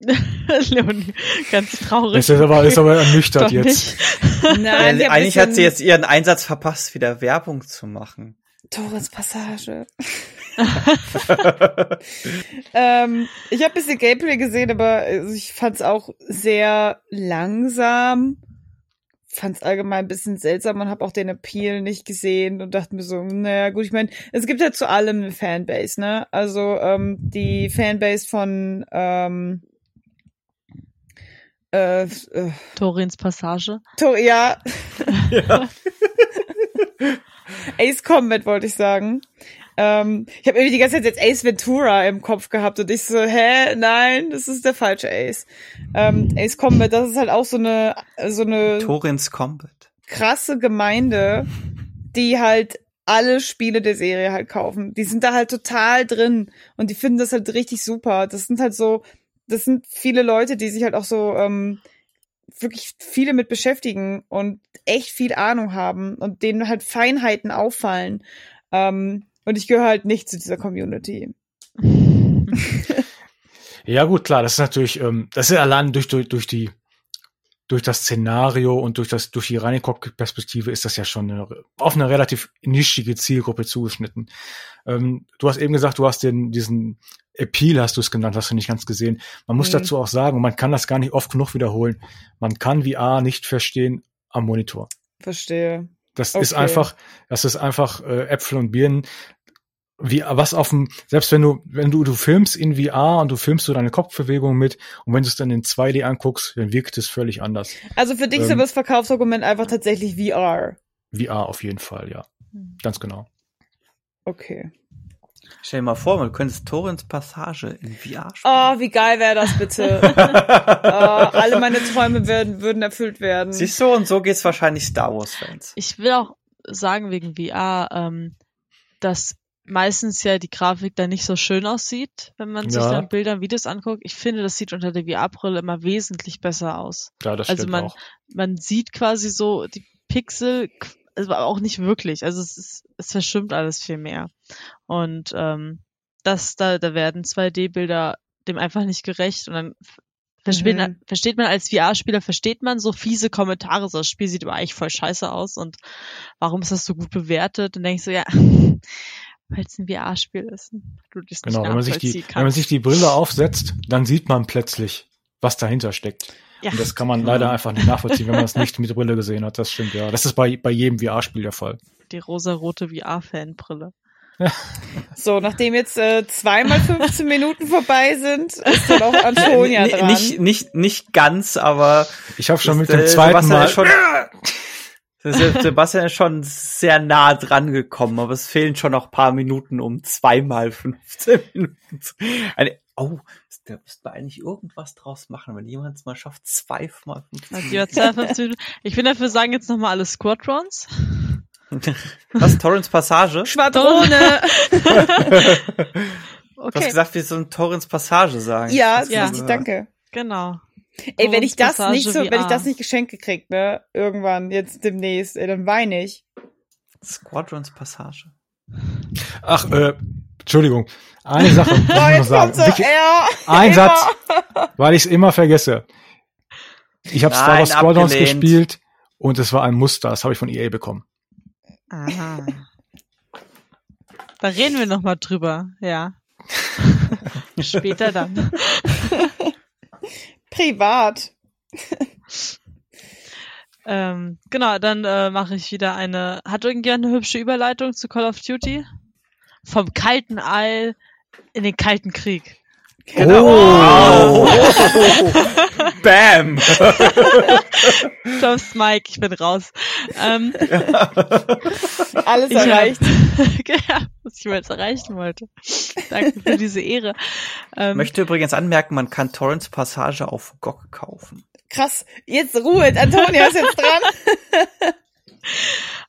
Leonie, ganz traurig. Ist aber, ist aber ernüchtert Doch jetzt. Nein, Ja, eigentlich bisschen- hat sie jetzt ihren Einsatz verpasst, wieder Werbung zu machen. Torres Passage. ähm, ich habe ein bisschen Gameplay gesehen, aber ich fand es auch sehr langsam. Fand es allgemein ein bisschen seltsam und habe auch den Appeal nicht gesehen und dachte mir so, naja gut, ich meine, es gibt ja zu allem eine Fanbase, ne? Also ähm, die Fanbase von ähm, äh, äh, Torins Passage. To ja. ja. Ace Combat wollte ich sagen. Ähm, ich habe irgendwie die ganze Zeit jetzt Ace Ventura im Kopf gehabt und ich so, hä, nein, das ist der falsche Ace. Ähm, Ace Combat, das ist halt auch so eine so eine Torins Combat. krasse Gemeinde, die halt alle Spiele der Serie halt kaufen. Die sind da halt total drin und die finden das halt richtig super. Das sind halt so, das sind viele Leute, die sich halt auch so ähm, wirklich viele mit beschäftigen und echt viel Ahnung haben und denen halt Feinheiten auffallen. Ähm, und ich gehöre halt nicht zu dieser Community. ja, gut, klar, das ist natürlich, ähm, das ist allein durch, durch, durch die durch das Szenario und durch das durch die reine Cockpit-Perspektive ist das ja schon eine, auf eine relativ nischige Zielgruppe zugeschnitten. Ähm, du hast eben gesagt, du hast den diesen Appeal hast du es genannt, hast du nicht ganz gesehen. Man muss mhm. dazu auch sagen, man kann das gar nicht oft genug wiederholen. Man kann VR nicht verstehen am Monitor. Verstehe. Das okay. ist einfach, das ist einfach äh, Äpfel und Birnen. Wie, was auf dem, selbst wenn du, wenn du, du filmst in VR und du filmst so deine Kopfbewegung mit und wenn du es dann in 2D anguckst, dann wirkt es völlig anders. Also für dich ähm, ist aber das Verkaufsargument einfach tatsächlich VR. VR auf jeden Fall, ja. Hm. Ganz genau. Okay. Stell dir mal vor, man könnte Torrens Passage in VR spielen. Oh, wie geil wäre das bitte. oh, alle meine Träume werden, würden erfüllt werden. Siehst du, und so geht's wahrscheinlich Star Wars-Fans. Ich will auch sagen wegen VR, ähm, dass meistens ja die Grafik da nicht so schön aussieht, wenn man ja. sich dann Bilder und Videos anguckt. Ich finde, das sieht unter der VR-Brille immer wesentlich besser aus. Ja, das also stimmt man, auch. man sieht quasi so die Pixel also auch nicht wirklich. Also es ist, es verschwimmt alles viel mehr. Und ähm, das, da, da werden 2D-Bilder dem einfach nicht gerecht und dann versteht, mhm. man, versteht man als VR-Spieler, versteht man so fiese Kommentare, so das Spiel sieht aber eigentlich voll scheiße aus und warum ist das so gut bewertet? Und denkst du, ja, weil es ein VR-Spiel ist. Du genau, wenn man, sich die, wenn man sich die Brille aufsetzt, dann sieht man plötzlich, was dahinter steckt. Ja. Und das kann man leider einfach nicht nachvollziehen, wenn man es nicht mit Brille gesehen hat. Das stimmt, ja. Das ist bei, bei jedem VR-Spiel der Fall. Die rosa-rote VR-Fanbrille. So, nachdem jetzt äh, zweimal 15 Minuten vorbei sind, ist dann auch Antonia dran. Nicht, nicht, nicht ganz, aber ich habe schon mit dem äh, zweiten Mal schon, Sebastian ist schon sehr nah dran gekommen, aber es fehlen schon noch paar Minuten, um zweimal 15 Minuten zu. Eine, oh, da müsste man eigentlich irgendwas draus machen, wenn jemand es mal schafft, zweimal 15 Minuten. Ich will dafür sagen, jetzt nochmal alle Squadrons. Was? Torrens Passage? Schwadrone! okay. Du hast gesagt, wir sollen Torrens Passage sagen. Ja, ja. Richtig, danke. Genau. Ey, wenn ich das Passage nicht so, wenn ich das nicht geschenkt gekriegt, ne, irgendwann, jetzt demnächst, ey, dann weine ich. Squadrons Passage. Ach, äh, Entschuldigung. Eine Sache muss ich noch sagen. So, ja, ein immer. Satz, weil ich es immer vergesse. Ich habe Star Wars Squadrons gespielt und es war ein Muster. Das habe ich von EA bekommen. Aha. Da reden wir noch mal drüber, ja. Später dann. Privat. ähm, genau, dann äh, mache ich wieder eine. Hat irgendjemand eine hübsche Überleitung zu Call of Duty? Vom kalten All in den kalten Krieg. Genau. Oh. oh. Bam. Tschüss, Mike, ich bin raus. Ähm, Alles erreicht. ja, was ich mir jetzt erreichen wollte. Danke für diese Ehre. Ähm, möchte übrigens anmerken, man kann Torrents Passage auf GOG kaufen. Krass, jetzt Ruhe, Antonia ist jetzt dran.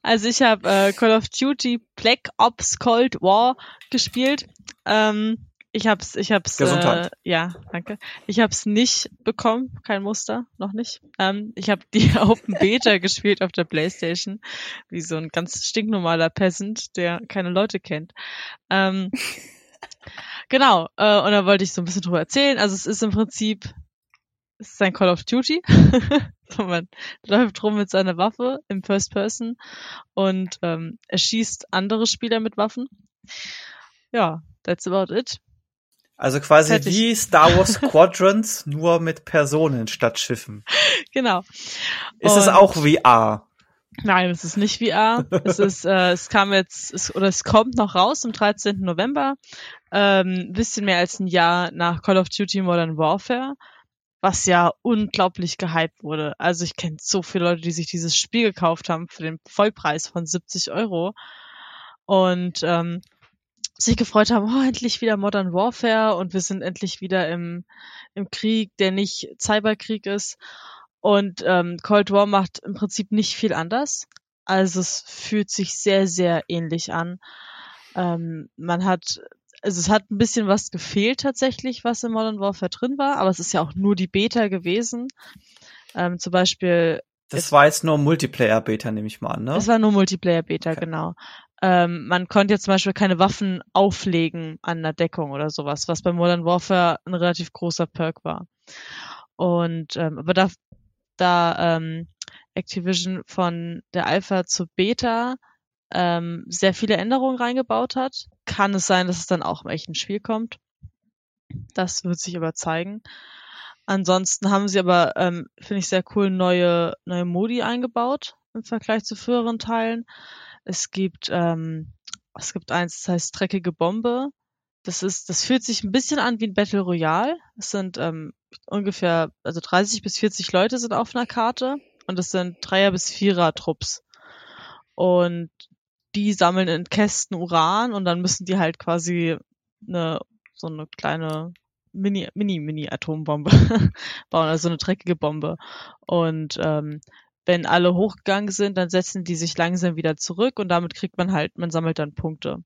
Also ich habe äh, Call of Duty Black Ops Cold War gespielt. Ähm, ich hab's, ich hab's, Gesundheit. Äh, ja, danke. Ich hab's nicht bekommen, kein Muster, noch nicht. Ähm, ich habe die Open Beta gespielt auf der Playstation, wie so ein ganz stinknormaler Peasant, der keine Leute kennt. Ähm, genau, äh, und da wollte ich so ein bisschen drüber erzählen. Also es ist im Prinzip es ist ein Call of Duty. man läuft rum mit seiner Waffe im First Person und ähm, erschießt andere Spieler mit Waffen. Ja, that's about it. Also quasi Fertig. wie Star Wars Squadrons, nur mit Personen statt Schiffen. Genau. Ist und es auch VR? Nein, es ist nicht VR. es ist, äh, es kam jetzt, es, oder es kommt noch raus am 13. November. Ähm, bisschen mehr als ein Jahr nach Call of Duty Modern Warfare, was ja unglaublich gehypt wurde. Also ich kenne so viele Leute, die sich dieses Spiel gekauft haben für den Vollpreis von 70 Euro. Und ähm, sich gefreut haben, oh, endlich wieder Modern Warfare und wir sind endlich wieder im, im Krieg, der nicht Cyberkrieg ist. Und ähm, Cold War macht im Prinzip nicht viel anders. Also es fühlt sich sehr, sehr ähnlich an. Ähm, man hat, also es hat ein bisschen was gefehlt tatsächlich, was in Modern Warfare drin war, aber es ist ja auch nur die Beta gewesen. Ähm, zum Beispiel. Das war jetzt nur Multiplayer-Beta, nehme ich mal an, ne? Es war nur Multiplayer-Beta, okay. genau. Ähm, man konnte jetzt zum Beispiel keine Waffen auflegen an der Deckung oder sowas, was bei Modern Warfare ein relativ großer Perk war. Und ähm, aber da, da ähm, Activision von der Alpha zur Beta ähm, sehr viele Änderungen reingebaut hat, kann es sein, dass es dann auch im echten Spiel kommt. Das wird sich aber zeigen. Ansonsten haben sie aber, ähm, finde ich sehr cool, neue, neue Modi eingebaut im Vergleich zu früheren Teilen. Es gibt, ähm, es gibt eins, das heißt dreckige Bombe. Das ist, das fühlt sich ein bisschen an wie ein Battle Royale. Es sind ähm, ungefähr, also 30 bis 40 Leute sind auf einer Karte und es sind Dreier bis Vierer Trupps. Und die sammeln in Kästen Uran und dann müssen die halt quasi eine so eine kleine Mini Mini Mini Atombombe bauen, also eine dreckige Bombe. Und ähm, wenn alle hochgegangen sind, dann setzen die sich langsam wieder zurück und damit kriegt man halt, man sammelt dann Punkte.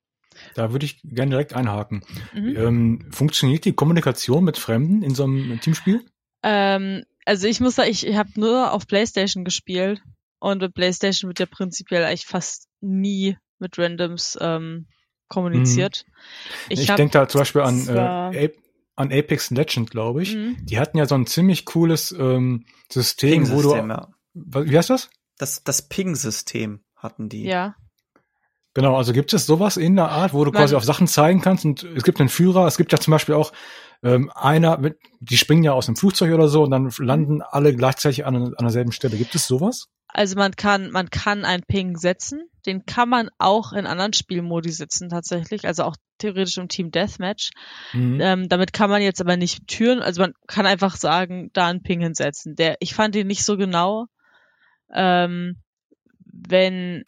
Da würde ich gerne direkt einhaken. Mhm. Ähm, funktioniert die Kommunikation mit Fremden in so einem Teamspiel? Ähm, also ich muss sagen, ich, ich habe nur auf PlayStation gespielt und mit PlayStation wird ja prinzipiell eigentlich fast nie mit Randoms ähm, kommuniziert. Mhm. Ich, ich denke da zum Beispiel an, äh, an Apex Legend, glaube ich. Mhm. Die hatten ja so ein ziemlich cooles ähm, System, wo du ja. Wie heißt das? Das, das Ping-System hatten die. Ja. Genau, also gibt es sowas in der Art, wo du Man, quasi auf Sachen zeigen kannst und es gibt einen Führer, es gibt ja zum Beispiel auch ähm, einer, mit, die springen ja aus einem Flugzeug oder so und dann landen alle gleichzeitig an, an derselben Stelle. Gibt es sowas? Also man kann, man kann einen Ping setzen, den kann man auch in anderen Spielmodi setzen tatsächlich, also auch theoretisch im Team Deathmatch. Mhm. Ähm, damit kann man jetzt aber nicht Türen, also man kann einfach sagen, da einen Ping hinsetzen. Der, ich fand ihn nicht so genau, ähm, wenn,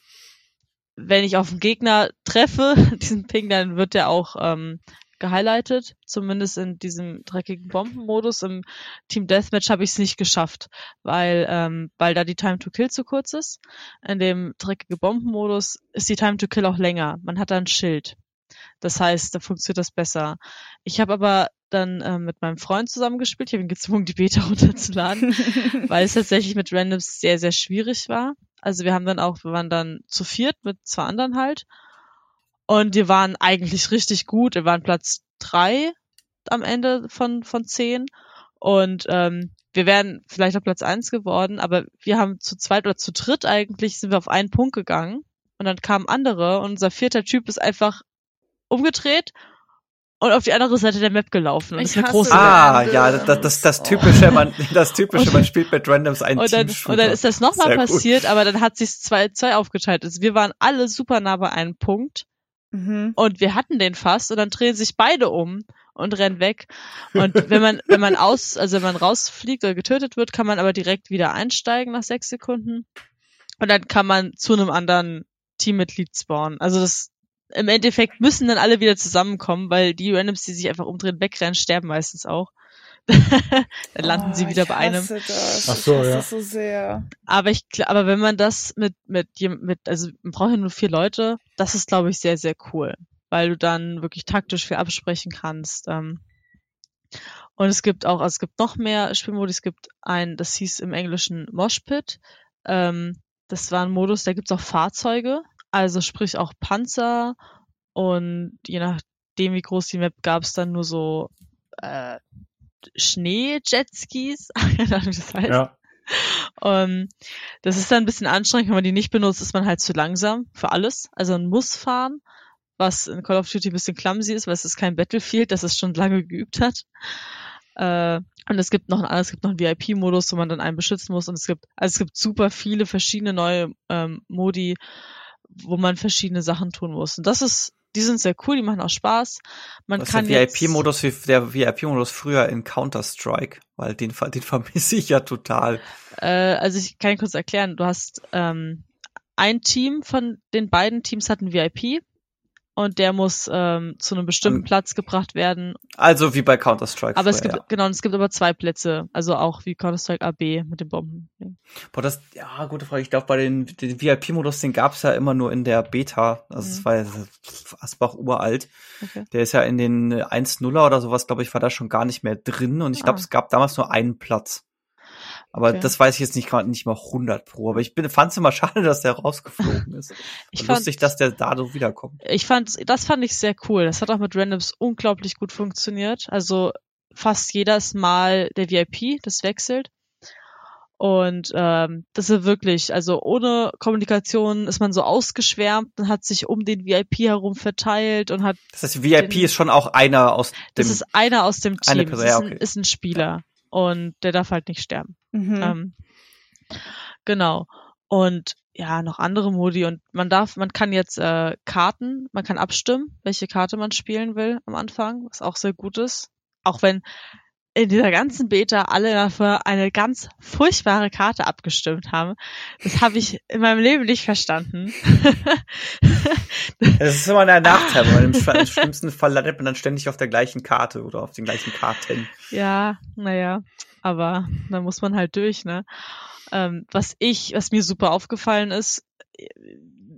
wenn ich auf einen Gegner treffe, diesen Ping, dann wird der auch ähm, gehighlightet. Zumindest in diesem dreckigen Bombenmodus. Im Team Deathmatch habe ich es nicht geschafft, weil, ähm, weil da die Time to Kill zu kurz ist. In dem dreckigen Bombenmodus ist die Time to Kill auch länger. Man hat da ein Schild. Das heißt, da funktioniert das besser. Ich habe aber dann äh, mit meinem Freund zusammengespielt. Ich habe ihn gezwungen, die Beta runterzuladen, weil es tatsächlich mit Randoms sehr, sehr schwierig war. Also wir haben dann auch, wir waren dann zu viert mit zwei anderen halt. Und wir waren eigentlich richtig gut. Wir waren Platz drei am Ende von, von zehn. Und ähm, wir wären vielleicht auf Platz eins geworden, aber wir haben zu zweit oder zu dritt eigentlich sind wir auf einen Punkt gegangen. Und dann kamen andere und unser vierter Typ ist einfach umgedreht und auf die andere Seite der Map gelaufen. Und ich ist eine große Ah, ja, das, das, das typische, man, das typische, man spielt mit Randoms einen und dann, und dann ist das nochmal passiert, gut. aber dann hat sich zwei, zwei aufgeteilt. Also wir waren alle super nah bei einem Punkt. Mhm. Und wir hatten den fast und dann drehen sich beide um und rennen weg. Und wenn man, wenn man aus, also wenn man rausfliegt oder getötet wird, kann man aber direkt wieder einsteigen nach sechs Sekunden. Und dann kann man zu einem anderen Teammitglied spawnen. Also das, im Endeffekt müssen dann alle wieder zusammenkommen, weil die Randoms, die sich einfach umdrehen, wegrennen, sterben meistens auch. dann landen oh, sie wieder bei einem. Das. Ach so, ich ja. Das so sehr. Aber ich, aber wenn man das mit, mit, mit, also man braucht ja nur vier Leute, das ist, glaube ich, sehr, sehr cool. Weil du dann wirklich taktisch viel absprechen kannst. Ähm. Und es gibt auch, also es gibt noch mehr Spielmodi. Es gibt ein, das hieß im Englischen Moshpit. Ähm, das war ein Modus, da gibt's auch Fahrzeuge. Also sprich auch Panzer und je nachdem, wie groß die Map, gab es dann nur so äh, Schnee-Jetskis. Das heißt. Ja. Ähm, das ist dann ein bisschen anstrengend, wenn man die nicht benutzt, ist man halt zu langsam für alles. Also man muss fahren, was in Call of Duty ein bisschen clumsy ist, weil es ist kein Battlefield, das es schon lange geübt hat. Äh, und es gibt noch ein, es gibt noch einen VIP-Modus, wo man dann einen beschützen muss. Und es gibt, also es gibt super viele verschiedene neue ähm, Modi, wo man verschiedene Sachen tun muss. Und das ist die sind sehr cool, die machen auch Spaß. Man Das ist kann der jetzt- VIP-Modus, wie der VIP-Modus früher in Counter-Strike, weil den, den vermisse ich ja total. Äh, also ich kann kurz erklären, du hast ähm, ein Team von den beiden Teams hat ein VIP und der muss ähm, zu einem bestimmten Ähm, Platz gebracht werden. Also wie bei Counter-Strike. Aber es früher, gibt, genau, und es gibt aber zwei Plätze, also auch wie Counter-Strike AB mit den Bomben. ja. Boah, das, ja, gute Frage. Ich glaube, bei den, den VIP-Modus, den gab's ja immer nur in der Beta. Also es Mhm. war ja Asbach uralt. Okay. Der ist ja in den 1.0er oder sowas, glaube ich, war da schon gar nicht mehr drin. Und ich glaube, Ah. es gab damals nur einen Platz. Aber Okay. das weiß ich jetzt nicht gerade nicht mal 100 pro. Aber ich fand es immer schade, dass der rausgeflogen ist. Ich fand, lustig, dass der da so wiederkommt. ich fand, das fand ich sehr cool. Das hat auch mit Randoms unglaublich gut funktioniert. Also fast jedes Mal der VIP, das wechselt. Und ähm, das ist wirklich, also ohne Kommunikation ist man so ausgeschwärmt und hat sich um den VIP herum verteilt und hat, Das heißt, VIP Den- ist schon auch einer aus dem. das ist einer aus dem Eine Team, das Person, ist, ja, ein, okay. ist ein Spieler und der darf halt nicht sterben. Mhm. Ähm, genau. Und ja, noch andere Modi und man darf, man kann jetzt äh, Karten, man kann abstimmen, welche Karte man spielen will am Anfang, was auch sehr gut ist. Auch wenn in dieser ganzen Beta alle dafür eine ganz furchtbare Karte abgestimmt haben. Das habe ich in meinem Leben nicht verstanden. Das ist immer ein Nachteil, weil im, im schlimmsten Fall landet man dann ständig auf der gleichen Karte oder auf den gleichen Karten. Ja, naja, aber da muss man halt durch, ne? Ähm, was ich, was mir super aufgefallen ist,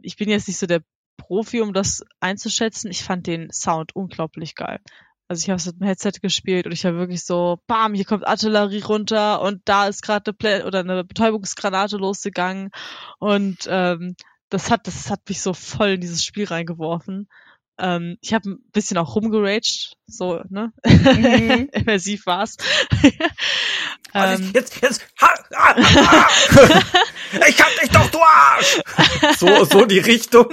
ich bin jetzt nicht so der Profi, um das einzuschätzen. Ich fand den Sound unglaublich geil. Also ich habe es mit dem Headset gespielt und ich war wirklich so, bam, hier kommt Artillerie runter und da ist gerade eine Plä oder eine Betäubungsgranate losgegangen und ähm, das hat, das hat mich so voll in dieses Spiel reingeworfen. Ähm, ich habe ein bisschen auch rumgeraged, so, ne? Mhm. Immersiv war's. Ähm, jetzt, jetzt, ha, ah, ah, ich hab dich doch, du Arsch! So, so die Richtung.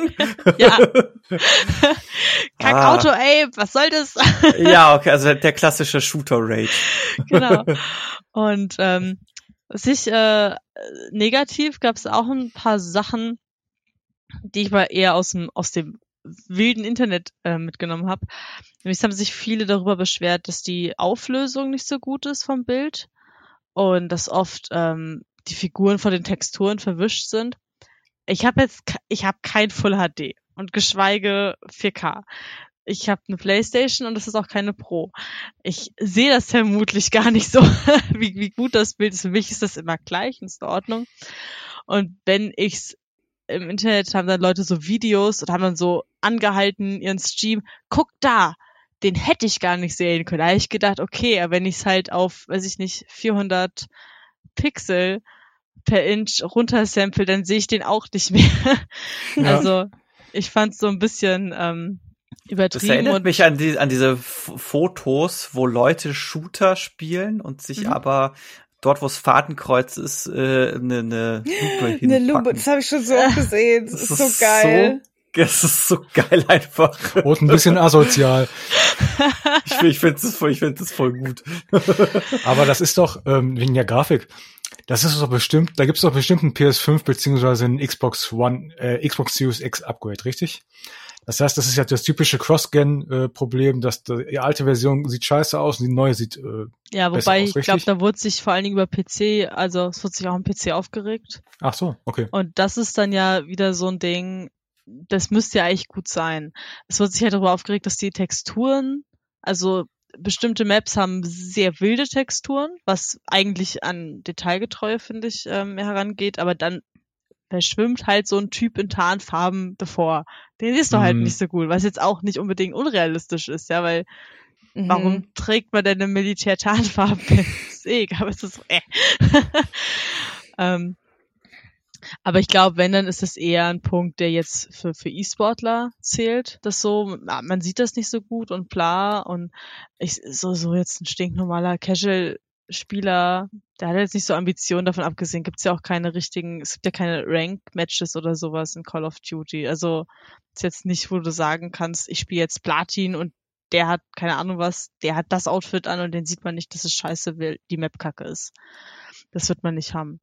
ja. Kack Ah. Auto, ey, was soll das? Ja, okay, also der klassische Shooter-Rage. genau. Und ähm, was ich äh, negativ gab es auch ein paar Sachen, die ich mal eher aus dem aus dem wilden Internet äh, mitgenommen habe. Nämlich haben sich viele darüber beschwert, dass die Auflösung nicht so gut ist vom Bild und dass oft ähm, die Figuren von den Texturen verwischt sind. Ich habe jetzt ich habe kein Full HD und geschweige 4K. Ich habe eine Playstation und das ist auch keine Pro. Ich sehe das vermutlich gar nicht so, wie, wie gut das Bild ist. Für mich ist das immer gleich ist in Ordnung. Und wenn ich's im Internet haben dann Leute so Videos und haben dann so angehalten ihren Stream, guck da, den hätte ich gar nicht sehen können. Da habe ich gedacht, okay, aber wenn ich es halt auf, weiß ich nicht, 400 Pixel per Inch runtersample, dann sehe ich den auch nicht mehr. Ja. Also ich fand es so ein bisschen ähm, Das übertrieben erinnert und mich an, die, an diese F Fotos, wo Leute Shooter spielen und sich Mhm. aber dort, wo es Fadenkreuz ist, äh, eine, eine Lupe hinpacken. Eine Lupe, das habe ich schon so oft gesehen. Das, ist so geil. So, das ist so geil einfach. Und ein bisschen asozial. Ich, ich finde es voll, ich find das voll gut. Aber das ist doch ähm, wegen der Grafik. Das ist doch bestimmt, da gibt's doch bestimmt einen PS5 beziehungsweise einen Xbox One, äh, Xbox Series X Upgrade, richtig? Das heißt, das ist ja das typische Cross-Gen-Problem, dass die alte Version sieht scheiße aus und die neue sieht äh, Ja, wobei aus, ich glaube, da wurde sich vor allen Dingen über PC, also es wurde sich auch am PC aufgeregt. Ach so, okay. Und das ist dann ja wieder so ein Ding, das müsste ja eigentlich gut sein. Es wird sich halt darüber aufgeregt, dass die Texturen, also bestimmte Maps haben sehr wilde Texturen, was eigentlich an Detailgetreue, finde ich, ähm, herangeht, aber dann verschwimmt halt so ein Typ in Tarnfarben davor. Den siehst du halt Mhm. nicht so gut, was jetzt auch nicht unbedingt unrealistisch ist, ja, weil Mhm. Warum trägt man denn eine Militärtarnfarbe? ist eh egal, aber es ist so, äh. ähm, Aber ich glaube, wenn, dann ist das eher ein Punkt, der jetzt für, für E-Sportler zählt. Das so, man sieht das nicht so gut und bla. Und ich, so, so jetzt ein stinknormaler Casual-Spieler, der hat jetzt nicht so Ambitionen davon abgesehen, gibt's ja auch keine richtigen, es gibt ja keine Rank-Matches oder sowas in Call of Duty. Also ist jetzt nicht, wo du sagen kannst, ich spiele jetzt Platin und der hat keine Ahnung was, der hat das Outfit an und den sieht man nicht, dass es scheiße will, die Map kacke ist. Das wird man nicht haben.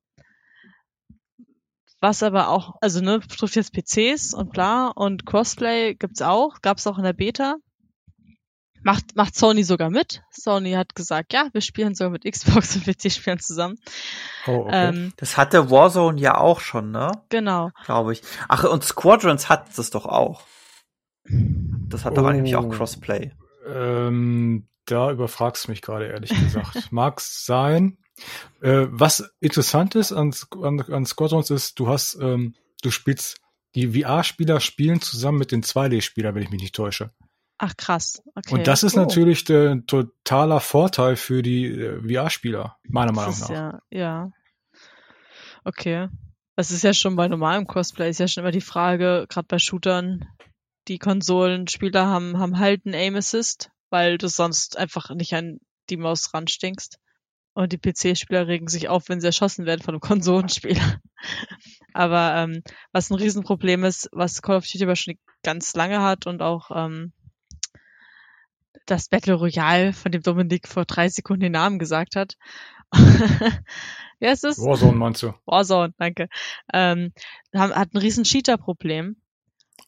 Was aber auch, also ne, betrifft jetzt PCs und bla und Crossplay gibt's auch, gab's auch in der Beta. Macht, macht Sony sogar mit. Sony hat gesagt, ja, wir spielen sogar mit Xbox und PC-Spielen zusammen. Oh, okay. Ähm, das hatte Warzone ja auch schon, ne? Genau. Glaube ich. Ach, und Squadrons hat das doch auch. Das hat doch oh. eigentlich auch Crossplay. Ähm, da überfragst du mich gerade, ehrlich gesagt. Mag's sein. Äh, was interessant ist an, an, an Squadrons ist, du hast, ähm, du spielst, die VR-Spieler spielen zusammen mit den 2D-Spielern, wenn ich mich nicht täusche. Ach krass. Okay. Und das ist oh. natürlich der totaler Vorteil für die äh, VR-Spieler, meiner Meinung nach. Ja, ja. Okay. Das ist ja schon bei normalem Cosplay, ist ja schon immer die Frage, gerade bei Shootern, die Konsolenspieler haben, haben halt einen Aim Assist, weil du sonst einfach nicht an die Maus ranstinkst. Und die PC-Spieler regen sich auf, wenn sie erschossen werden von einem Konsolenspieler. aber ähm, was ein Riesenproblem ist, was Call of Duty aber schon ganz lange hat und auch ähm, das Battle Royale, von dem Dominik vor drei Sekunden den Namen gesagt hat. ja, es ist Warzone meinst du? Warzone, danke. Ähm, hat ein riesen Cheater-Problem.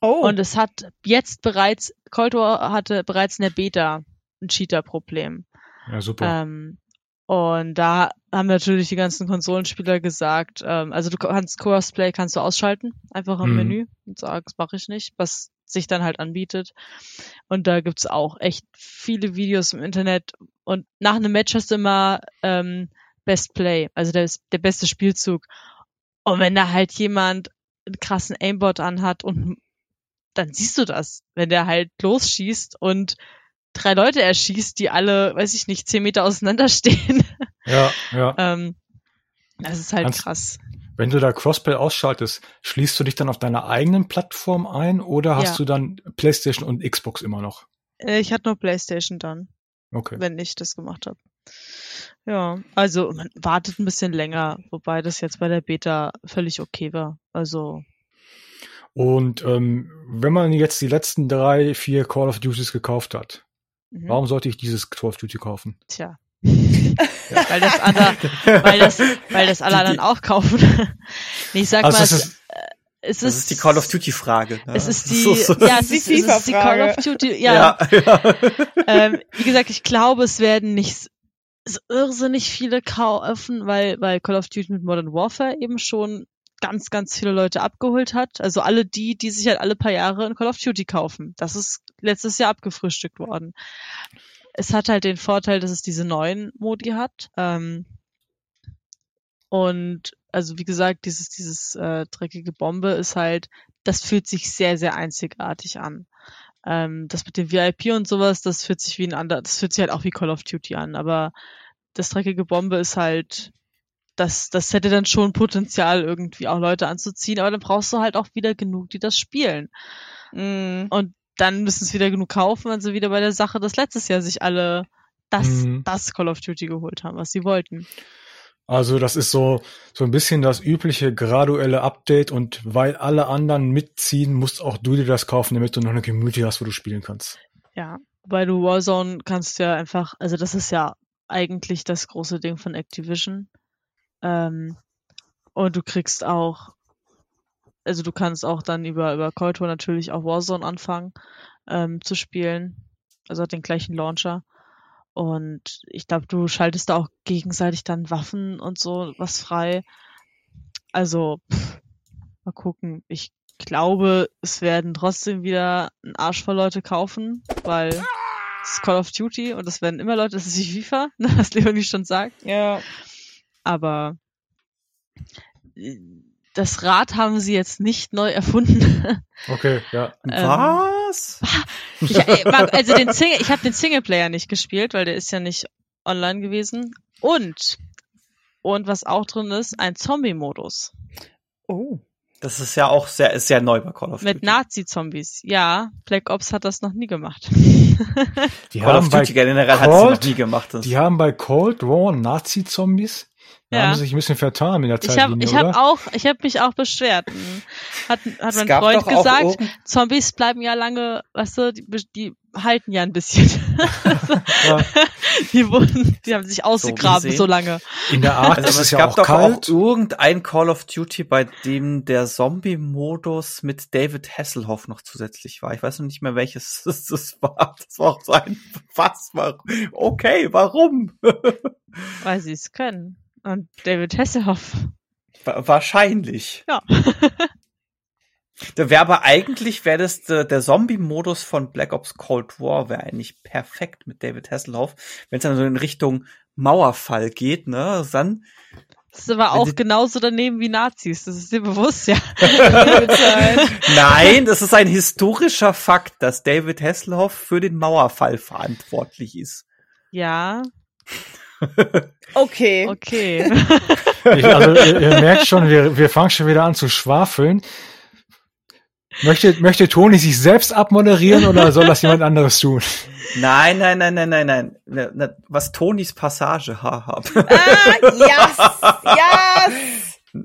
Oh. Und es hat jetzt bereits, Cold War hatte bereits in der Beta ein Cheater-Problem. Ja, super. Ähm, und da haben natürlich die ganzen Konsolenspieler gesagt, ähm, also du kannst Crossplay kannst du ausschalten, einfach im mhm. Menü und sagst, mache ich nicht, was sich dann halt anbietet. Und da gibt's auch echt viele Videos im Internet. Und nach einem Match hast du immer ähm, Best Play, also der, der beste Spielzug. Und wenn da halt jemand einen krassen Aimbot anhat und dann siehst du das, wenn der halt losschießt und drei Leute erschießt, die alle, weiß ich nicht, zehn Meter auseinanderstehen. Ja, ja. ähm, das ist halt Kannst, krass. Wenn du da Crossplay ausschaltest, schließt du dich dann auf deiner eigenen Plattform ein oder hast ja. du dann PlayStation und Xbox immer noch? Äh, ich hatte nur PlayStation dann. Okay. Wenn ich das gemacht habe. Ja, also man wartet ein bisschen länger, wobei das jetzt bei der Beta völlig okay war. Also und ähm, wenn man jetzt die letzten drei, vier Call of Duties gekauft hat, mhm. warum sollte ich dieses Call of Duty kaufen? Tja. Weil das andere, weil das, weil das alle anderen auch kaufen. nee, ich sag also mal, es, ist, äh, es das ist, die Call of Duty Frage. Ne? Es ist die, so, so. ja, es ist, es ist die Call of Duty, ja. ja, ja. ähm, wie gesagt, ich glaube, es werden nicht so irrsinnig viele kaufen, weil, weil Call of Duty mit Modern Warfare eben schon ganz, ganz viele Leute abgeholt hat. Also alle die, die sich halt alle paar Jahre in Call of Duty kaufen. Das ist letztes Jahr abgefrühstückt worden. Es hat halt den Vorteil, dass es diese neuen Modi hat. Ähm, und also wie gesagt, dieses, dieses äh, dreckige Bombe ist halt, das fühlt sich sehr, sehr einzigartig an. Ähm, das mit dem VIP und sowas, das fühlt sich wie ein anderer, das fühlt sich halt auch wie Call of Duty an, aber das dreckige Bombe ist halt das, das hätte dann schon Potenzial, irgendwie auch Leute anzuziehen, aber dann brauchst du halt auch wieder genug, die das spielen. Mm. Und dann müssen es wieder genug kaufen, wenn sie wieder bei der Sache, dass letztes Jahr sich alle das, mm. das Call of Duty geholt haben, was sie wollten. Also das ist so, so ein bisschen das übliche graduelle Update und weil alle anderen mitziehen, musst auch du dir das kaufen, damit du noch eine Community hast, wo du spielen kannst. Ja, weil du Warzone kannst ja einfach, also das ist ja eigentlich das große Ding von Activision. Ähm, und du kriegst auch, also du kannst auch dann über, über Cold War natürlich auch Warzone anfangen ähm, zu spielen. Also hat den gleichen Launcher. Und ich glaube, du schaltest da auch gegenseitig dann Waffen und so was frei. Also, pff, mal gucken. Ich glaube, es werden trotzdem wieder ein Arsch voll Leute kaufen, weil es ist Call of Duty und es werden immer Leute, das ist wie FIFA, was Leonie schon sagt. Ja aber das Rad haben sie jetzt nicht neu erfunden. Okay, ja. Ähm, Was? Ich, also den Single, ich habe den Singleplayer nicht gespielt, weil der ist ja nicht online gewesen. Und und was auch drin ist, ein Zombie-Modus. Oh. Das ist ja auch sehr, ist sehr neu bei Call of Mit Duty. Nazi-Zombies. Ja, Black Ops hat das noch nie gemacht. Die Call of bei Duty generell hat sie noch nie gemacht. Das Die haben bei Cold War Nazi-Zombies. Da Ja. haben sie sich ein bisschen vertan mit der Ich habe hab auch, ich habe mich auch beschwert. Hat, hat Es mein Freund gesagt, Zombies bleiben ja lange, weißt du, die, die halten ja ein bisschen. Ja. die wurden, die haben sich ausgegraben gesehen. so lange. In der Art Also ist es es ja gab auch doch kalt. auch irgendein Call of Duty, bei dem der Zombie-Modus mit David Hasselhoff noch zusätzlich war. Ich weiß noch nicht mehr, welches das, das war. Das war auch so ein was? Warum? Okay, warum? Weil sie es können. Und David Hasselhoff. Wa- Wahrscheinlich. Ja. Da wäre aber eigentlich, wäre das der, der Zombie-Modus von Black Ops Cold War, wäre eigentlich perfekt mit David Hasselhoff. Wenn es dann so in Richtung Mauerfall geht, ne, dann Das ist aber auch genauso daneben wie Nazis. Das ist dir bewusst, ja. Nein, das ist ein historischer Fakt, dass David Hasselhoff für den Mauerfall verantwortlich ist. Ja, Okay. okay. Ich, also ihr, ihr merkt schon, wir, wir fangen schon wieder an zu schwafeln. Möchte, möchte Toni sich selbst abmoderieren oder soll das jemand anderes tun? Nein, nein, nein, nein, nein, nein. Was Tonis Passage haha. Ah, yes, yes.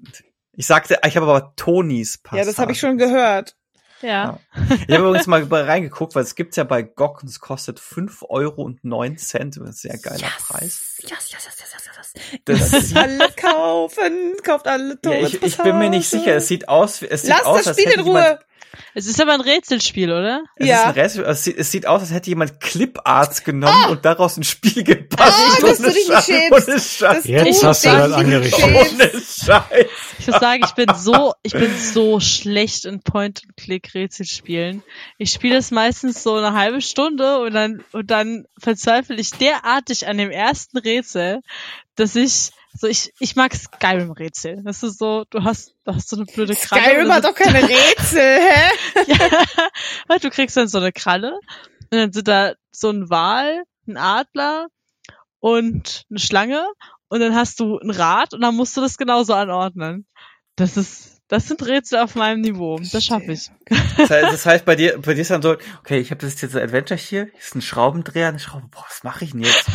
Ich sagte, ich habe aber Tonis Passage. Ja, das habe ich schon gehört. Ja. Ich habe übrigens mal reingeguckt, weil es gibt's ja bei GOG und es kostet 5 Euro und 9 Cent. Das ist ein sehr geiler Preis. Yes, yes, yes, yes, yes, yes. Das Das sieht, alle kaufen, kauft alle ja, Torres ich, ich bin mir nicht sicher. Es sieht aus, es sieht Lass aus, das als Spiel hätte in jemand Ruhe. Es ist aber ein Rätselspiel, oder? Es Ja. ist ein Rest, es, sieht, es sieht aus, als hätte jemand Clip-Arts genommen und daraus ein Spiel gebastelt. Ah, dass du Ohne dich Scheiß, nicht schämst. Das Jetzt hast du das angerichtet. Ohne Scheiß. Ich muss sagen, ich bin so, ich bin so schlecht in Point-and-Click-Rätselspielen. Ich spiele es meistens so eine halbe Stunde und dann, und dann verzweifle ich derartig an dem ersten Rätsel, dass ich, so ich, ich mag Skyrim-Rätsel. Das ist so, du hast, du hast so eine blöde Kralle. Skyrim hat doch keine Rätsel, hä? ja, du kriegst dann so eine Kralle und dann sind da so ein Wal, ein Adler und eine Schlange und dann hast du ein Rad und dann musst du das genauso anordnen. Das ist, das sind Rätsel auf meinem Niveau. Das schaffe ich. Das heißt, das heißt, bei dir, bei dir ist dann so, okay, ich habe das jetzt so Adventure hier, hier ist ein Schraubendreher, eine Schraube, boah, was mache ich denn jetzt?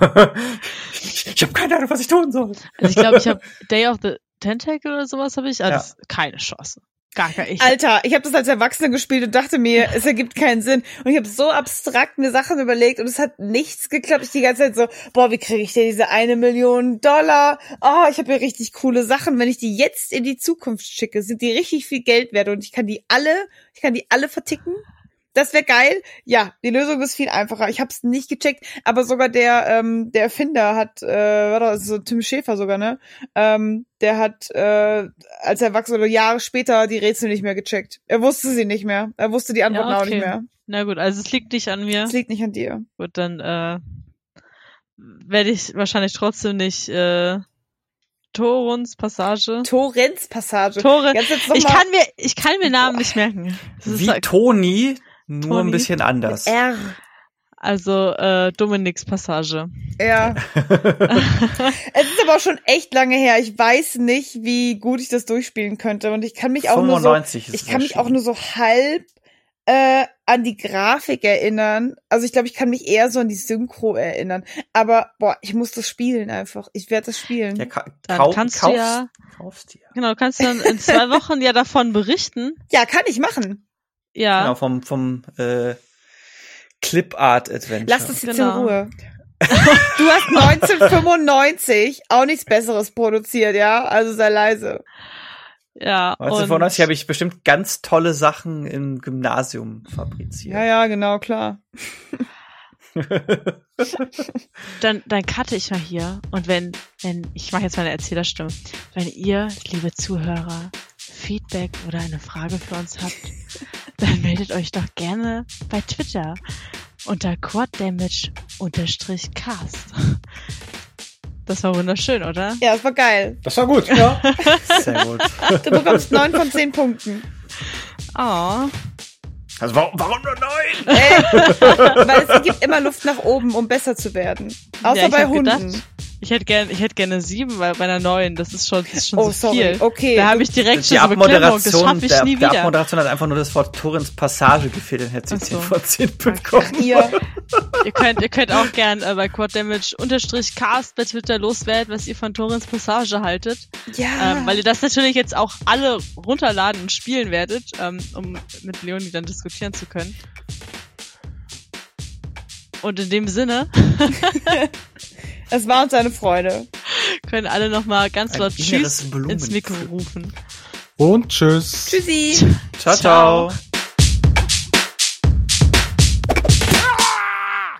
ich ich habe keine Ahnung, was ich tun soll. Also ich glaube, ich habe Day of the Tentacle oder sowas habe ich. Also Ja. keine Chance. Gar. Ich, Alter, ich habe das als Erwachsene gespielt und dachte mir, es ergibt keinen Sinn. Und ich habe so abstrakt mir Sachen überlegt und es hat nichts geklappt. Ich die ganze Zeit so, boah, wie kriege ich denn diese eine Million Dollar? Oh, ich habe ja richtig coole Sachen. Wenn ich die jetzt in die Zukunft schicke, sind die richtig viel Geld wert und ich kann die alle, ich kann die alle verticken. Das wäre geil. Ja, die Lösung ist viel einfacher. Ich habe es nicht gecheckt, aber sogar der ähm, der Erfinder hat, äh, war das so Tim Schäfer sogar, ne? Ähm, der hat äh, als Erwachsener Jahre später die Rätsel nicht mehr gecheckt. Er wusste sie nicht mehr. Er wusste die Antworten Ja, auch okay. nicht mehr. na gut, also es liegt nicht an mir. Es liegt nicht an dir. Gut, dann äh, werde ich wahrscheinlich trotzdem nicht äh, Toruns Passage. Torrens Passage. Tore. Ganz jetzt noch Ich kann mir, ich kann mir Namen nicht merken. Wie Toni, nur Toni. ein bisschen anders. R. also äh, Dominiks Passage. Ja. es ist aber auch schon echt lange her. Ich weiß nicht, wie gut ich das durchspielen könnte. Und ich kann mich auch nur so, 95 ist ich kann mich auch nur so halb äh, an die Grafik erinnern. Also ich glaube, ich kann mich eher so an die Synchro erinnern. Aber boah, ich muss das spielen einfach. Ich werde das spielen. Ja, ka Dann kau kannst du kaufst, ja- kaufst dir. Genau, kannst du dann in zwei Wochen ja davon berichten. Ja, kann ich machen. Ja. Genau, vom, vom äh, Clip Art Adventure. Lass das jetzt Genau. in Ruhe. Du hast 1995 auch nichts Besseres produziert, ja? Also sei leise. Ja. 1995 habe ich bestimmt ganz tolle Sachen im Gymnasium fabriziert. Ja, ja, genau, klar. dann, dann cutte ich mal hier. Und wenn, wenn, ich mache jetzt meine Erzählerstimme. Wenn ihr, liebe Zuhörer, Feedback oder eine Frage für uns habt, dann meldet euch doch gerne bei Twitter unter quaddamage-cast. Das war wunderschön, oder? Ja, das war geil. Das war gut, ja. Sehr gut. Du bekommst neun von zehn Punkten. Oh. Also warum, warum nur neun? Ey, weil es gibt immer Luft nach oben, um besser zu werden. Außer Ja, ich bei Hunden. gedacht- Ich hätte gerne, ich hätte gerne sieben, weil bei einer neuen, das ist schon, das ist schon Oh, so sorry. viel. Okay. Da habe ich direkt Die schon so Beklemmung, das Abmoderation, schaffe ich der, nie der wieder. Abmoderation hat einfach nur das Wort Torrens Passage gefehlt, dann hätte sie Ach so. 10 von 10 bekommen. Ihr, ihr könnt, ihr könnt auch gern äh, bei Quad Damage unterstrich Cast bei Twitter loswerden, was ihr von Torrens Passage haltet. ja. Ähm, weil ihr das natürlich jetzt auch alle runterladen und spielen werdet, ähm, um mit Leonie dann diskutieren zu können. Und in dem Sinne es war uns eine Freude. können alle nochmal ganz laut Tschüss ins Mikro rufen. Und tschüss. Tschüssi. Ciao, Ciao. ciao.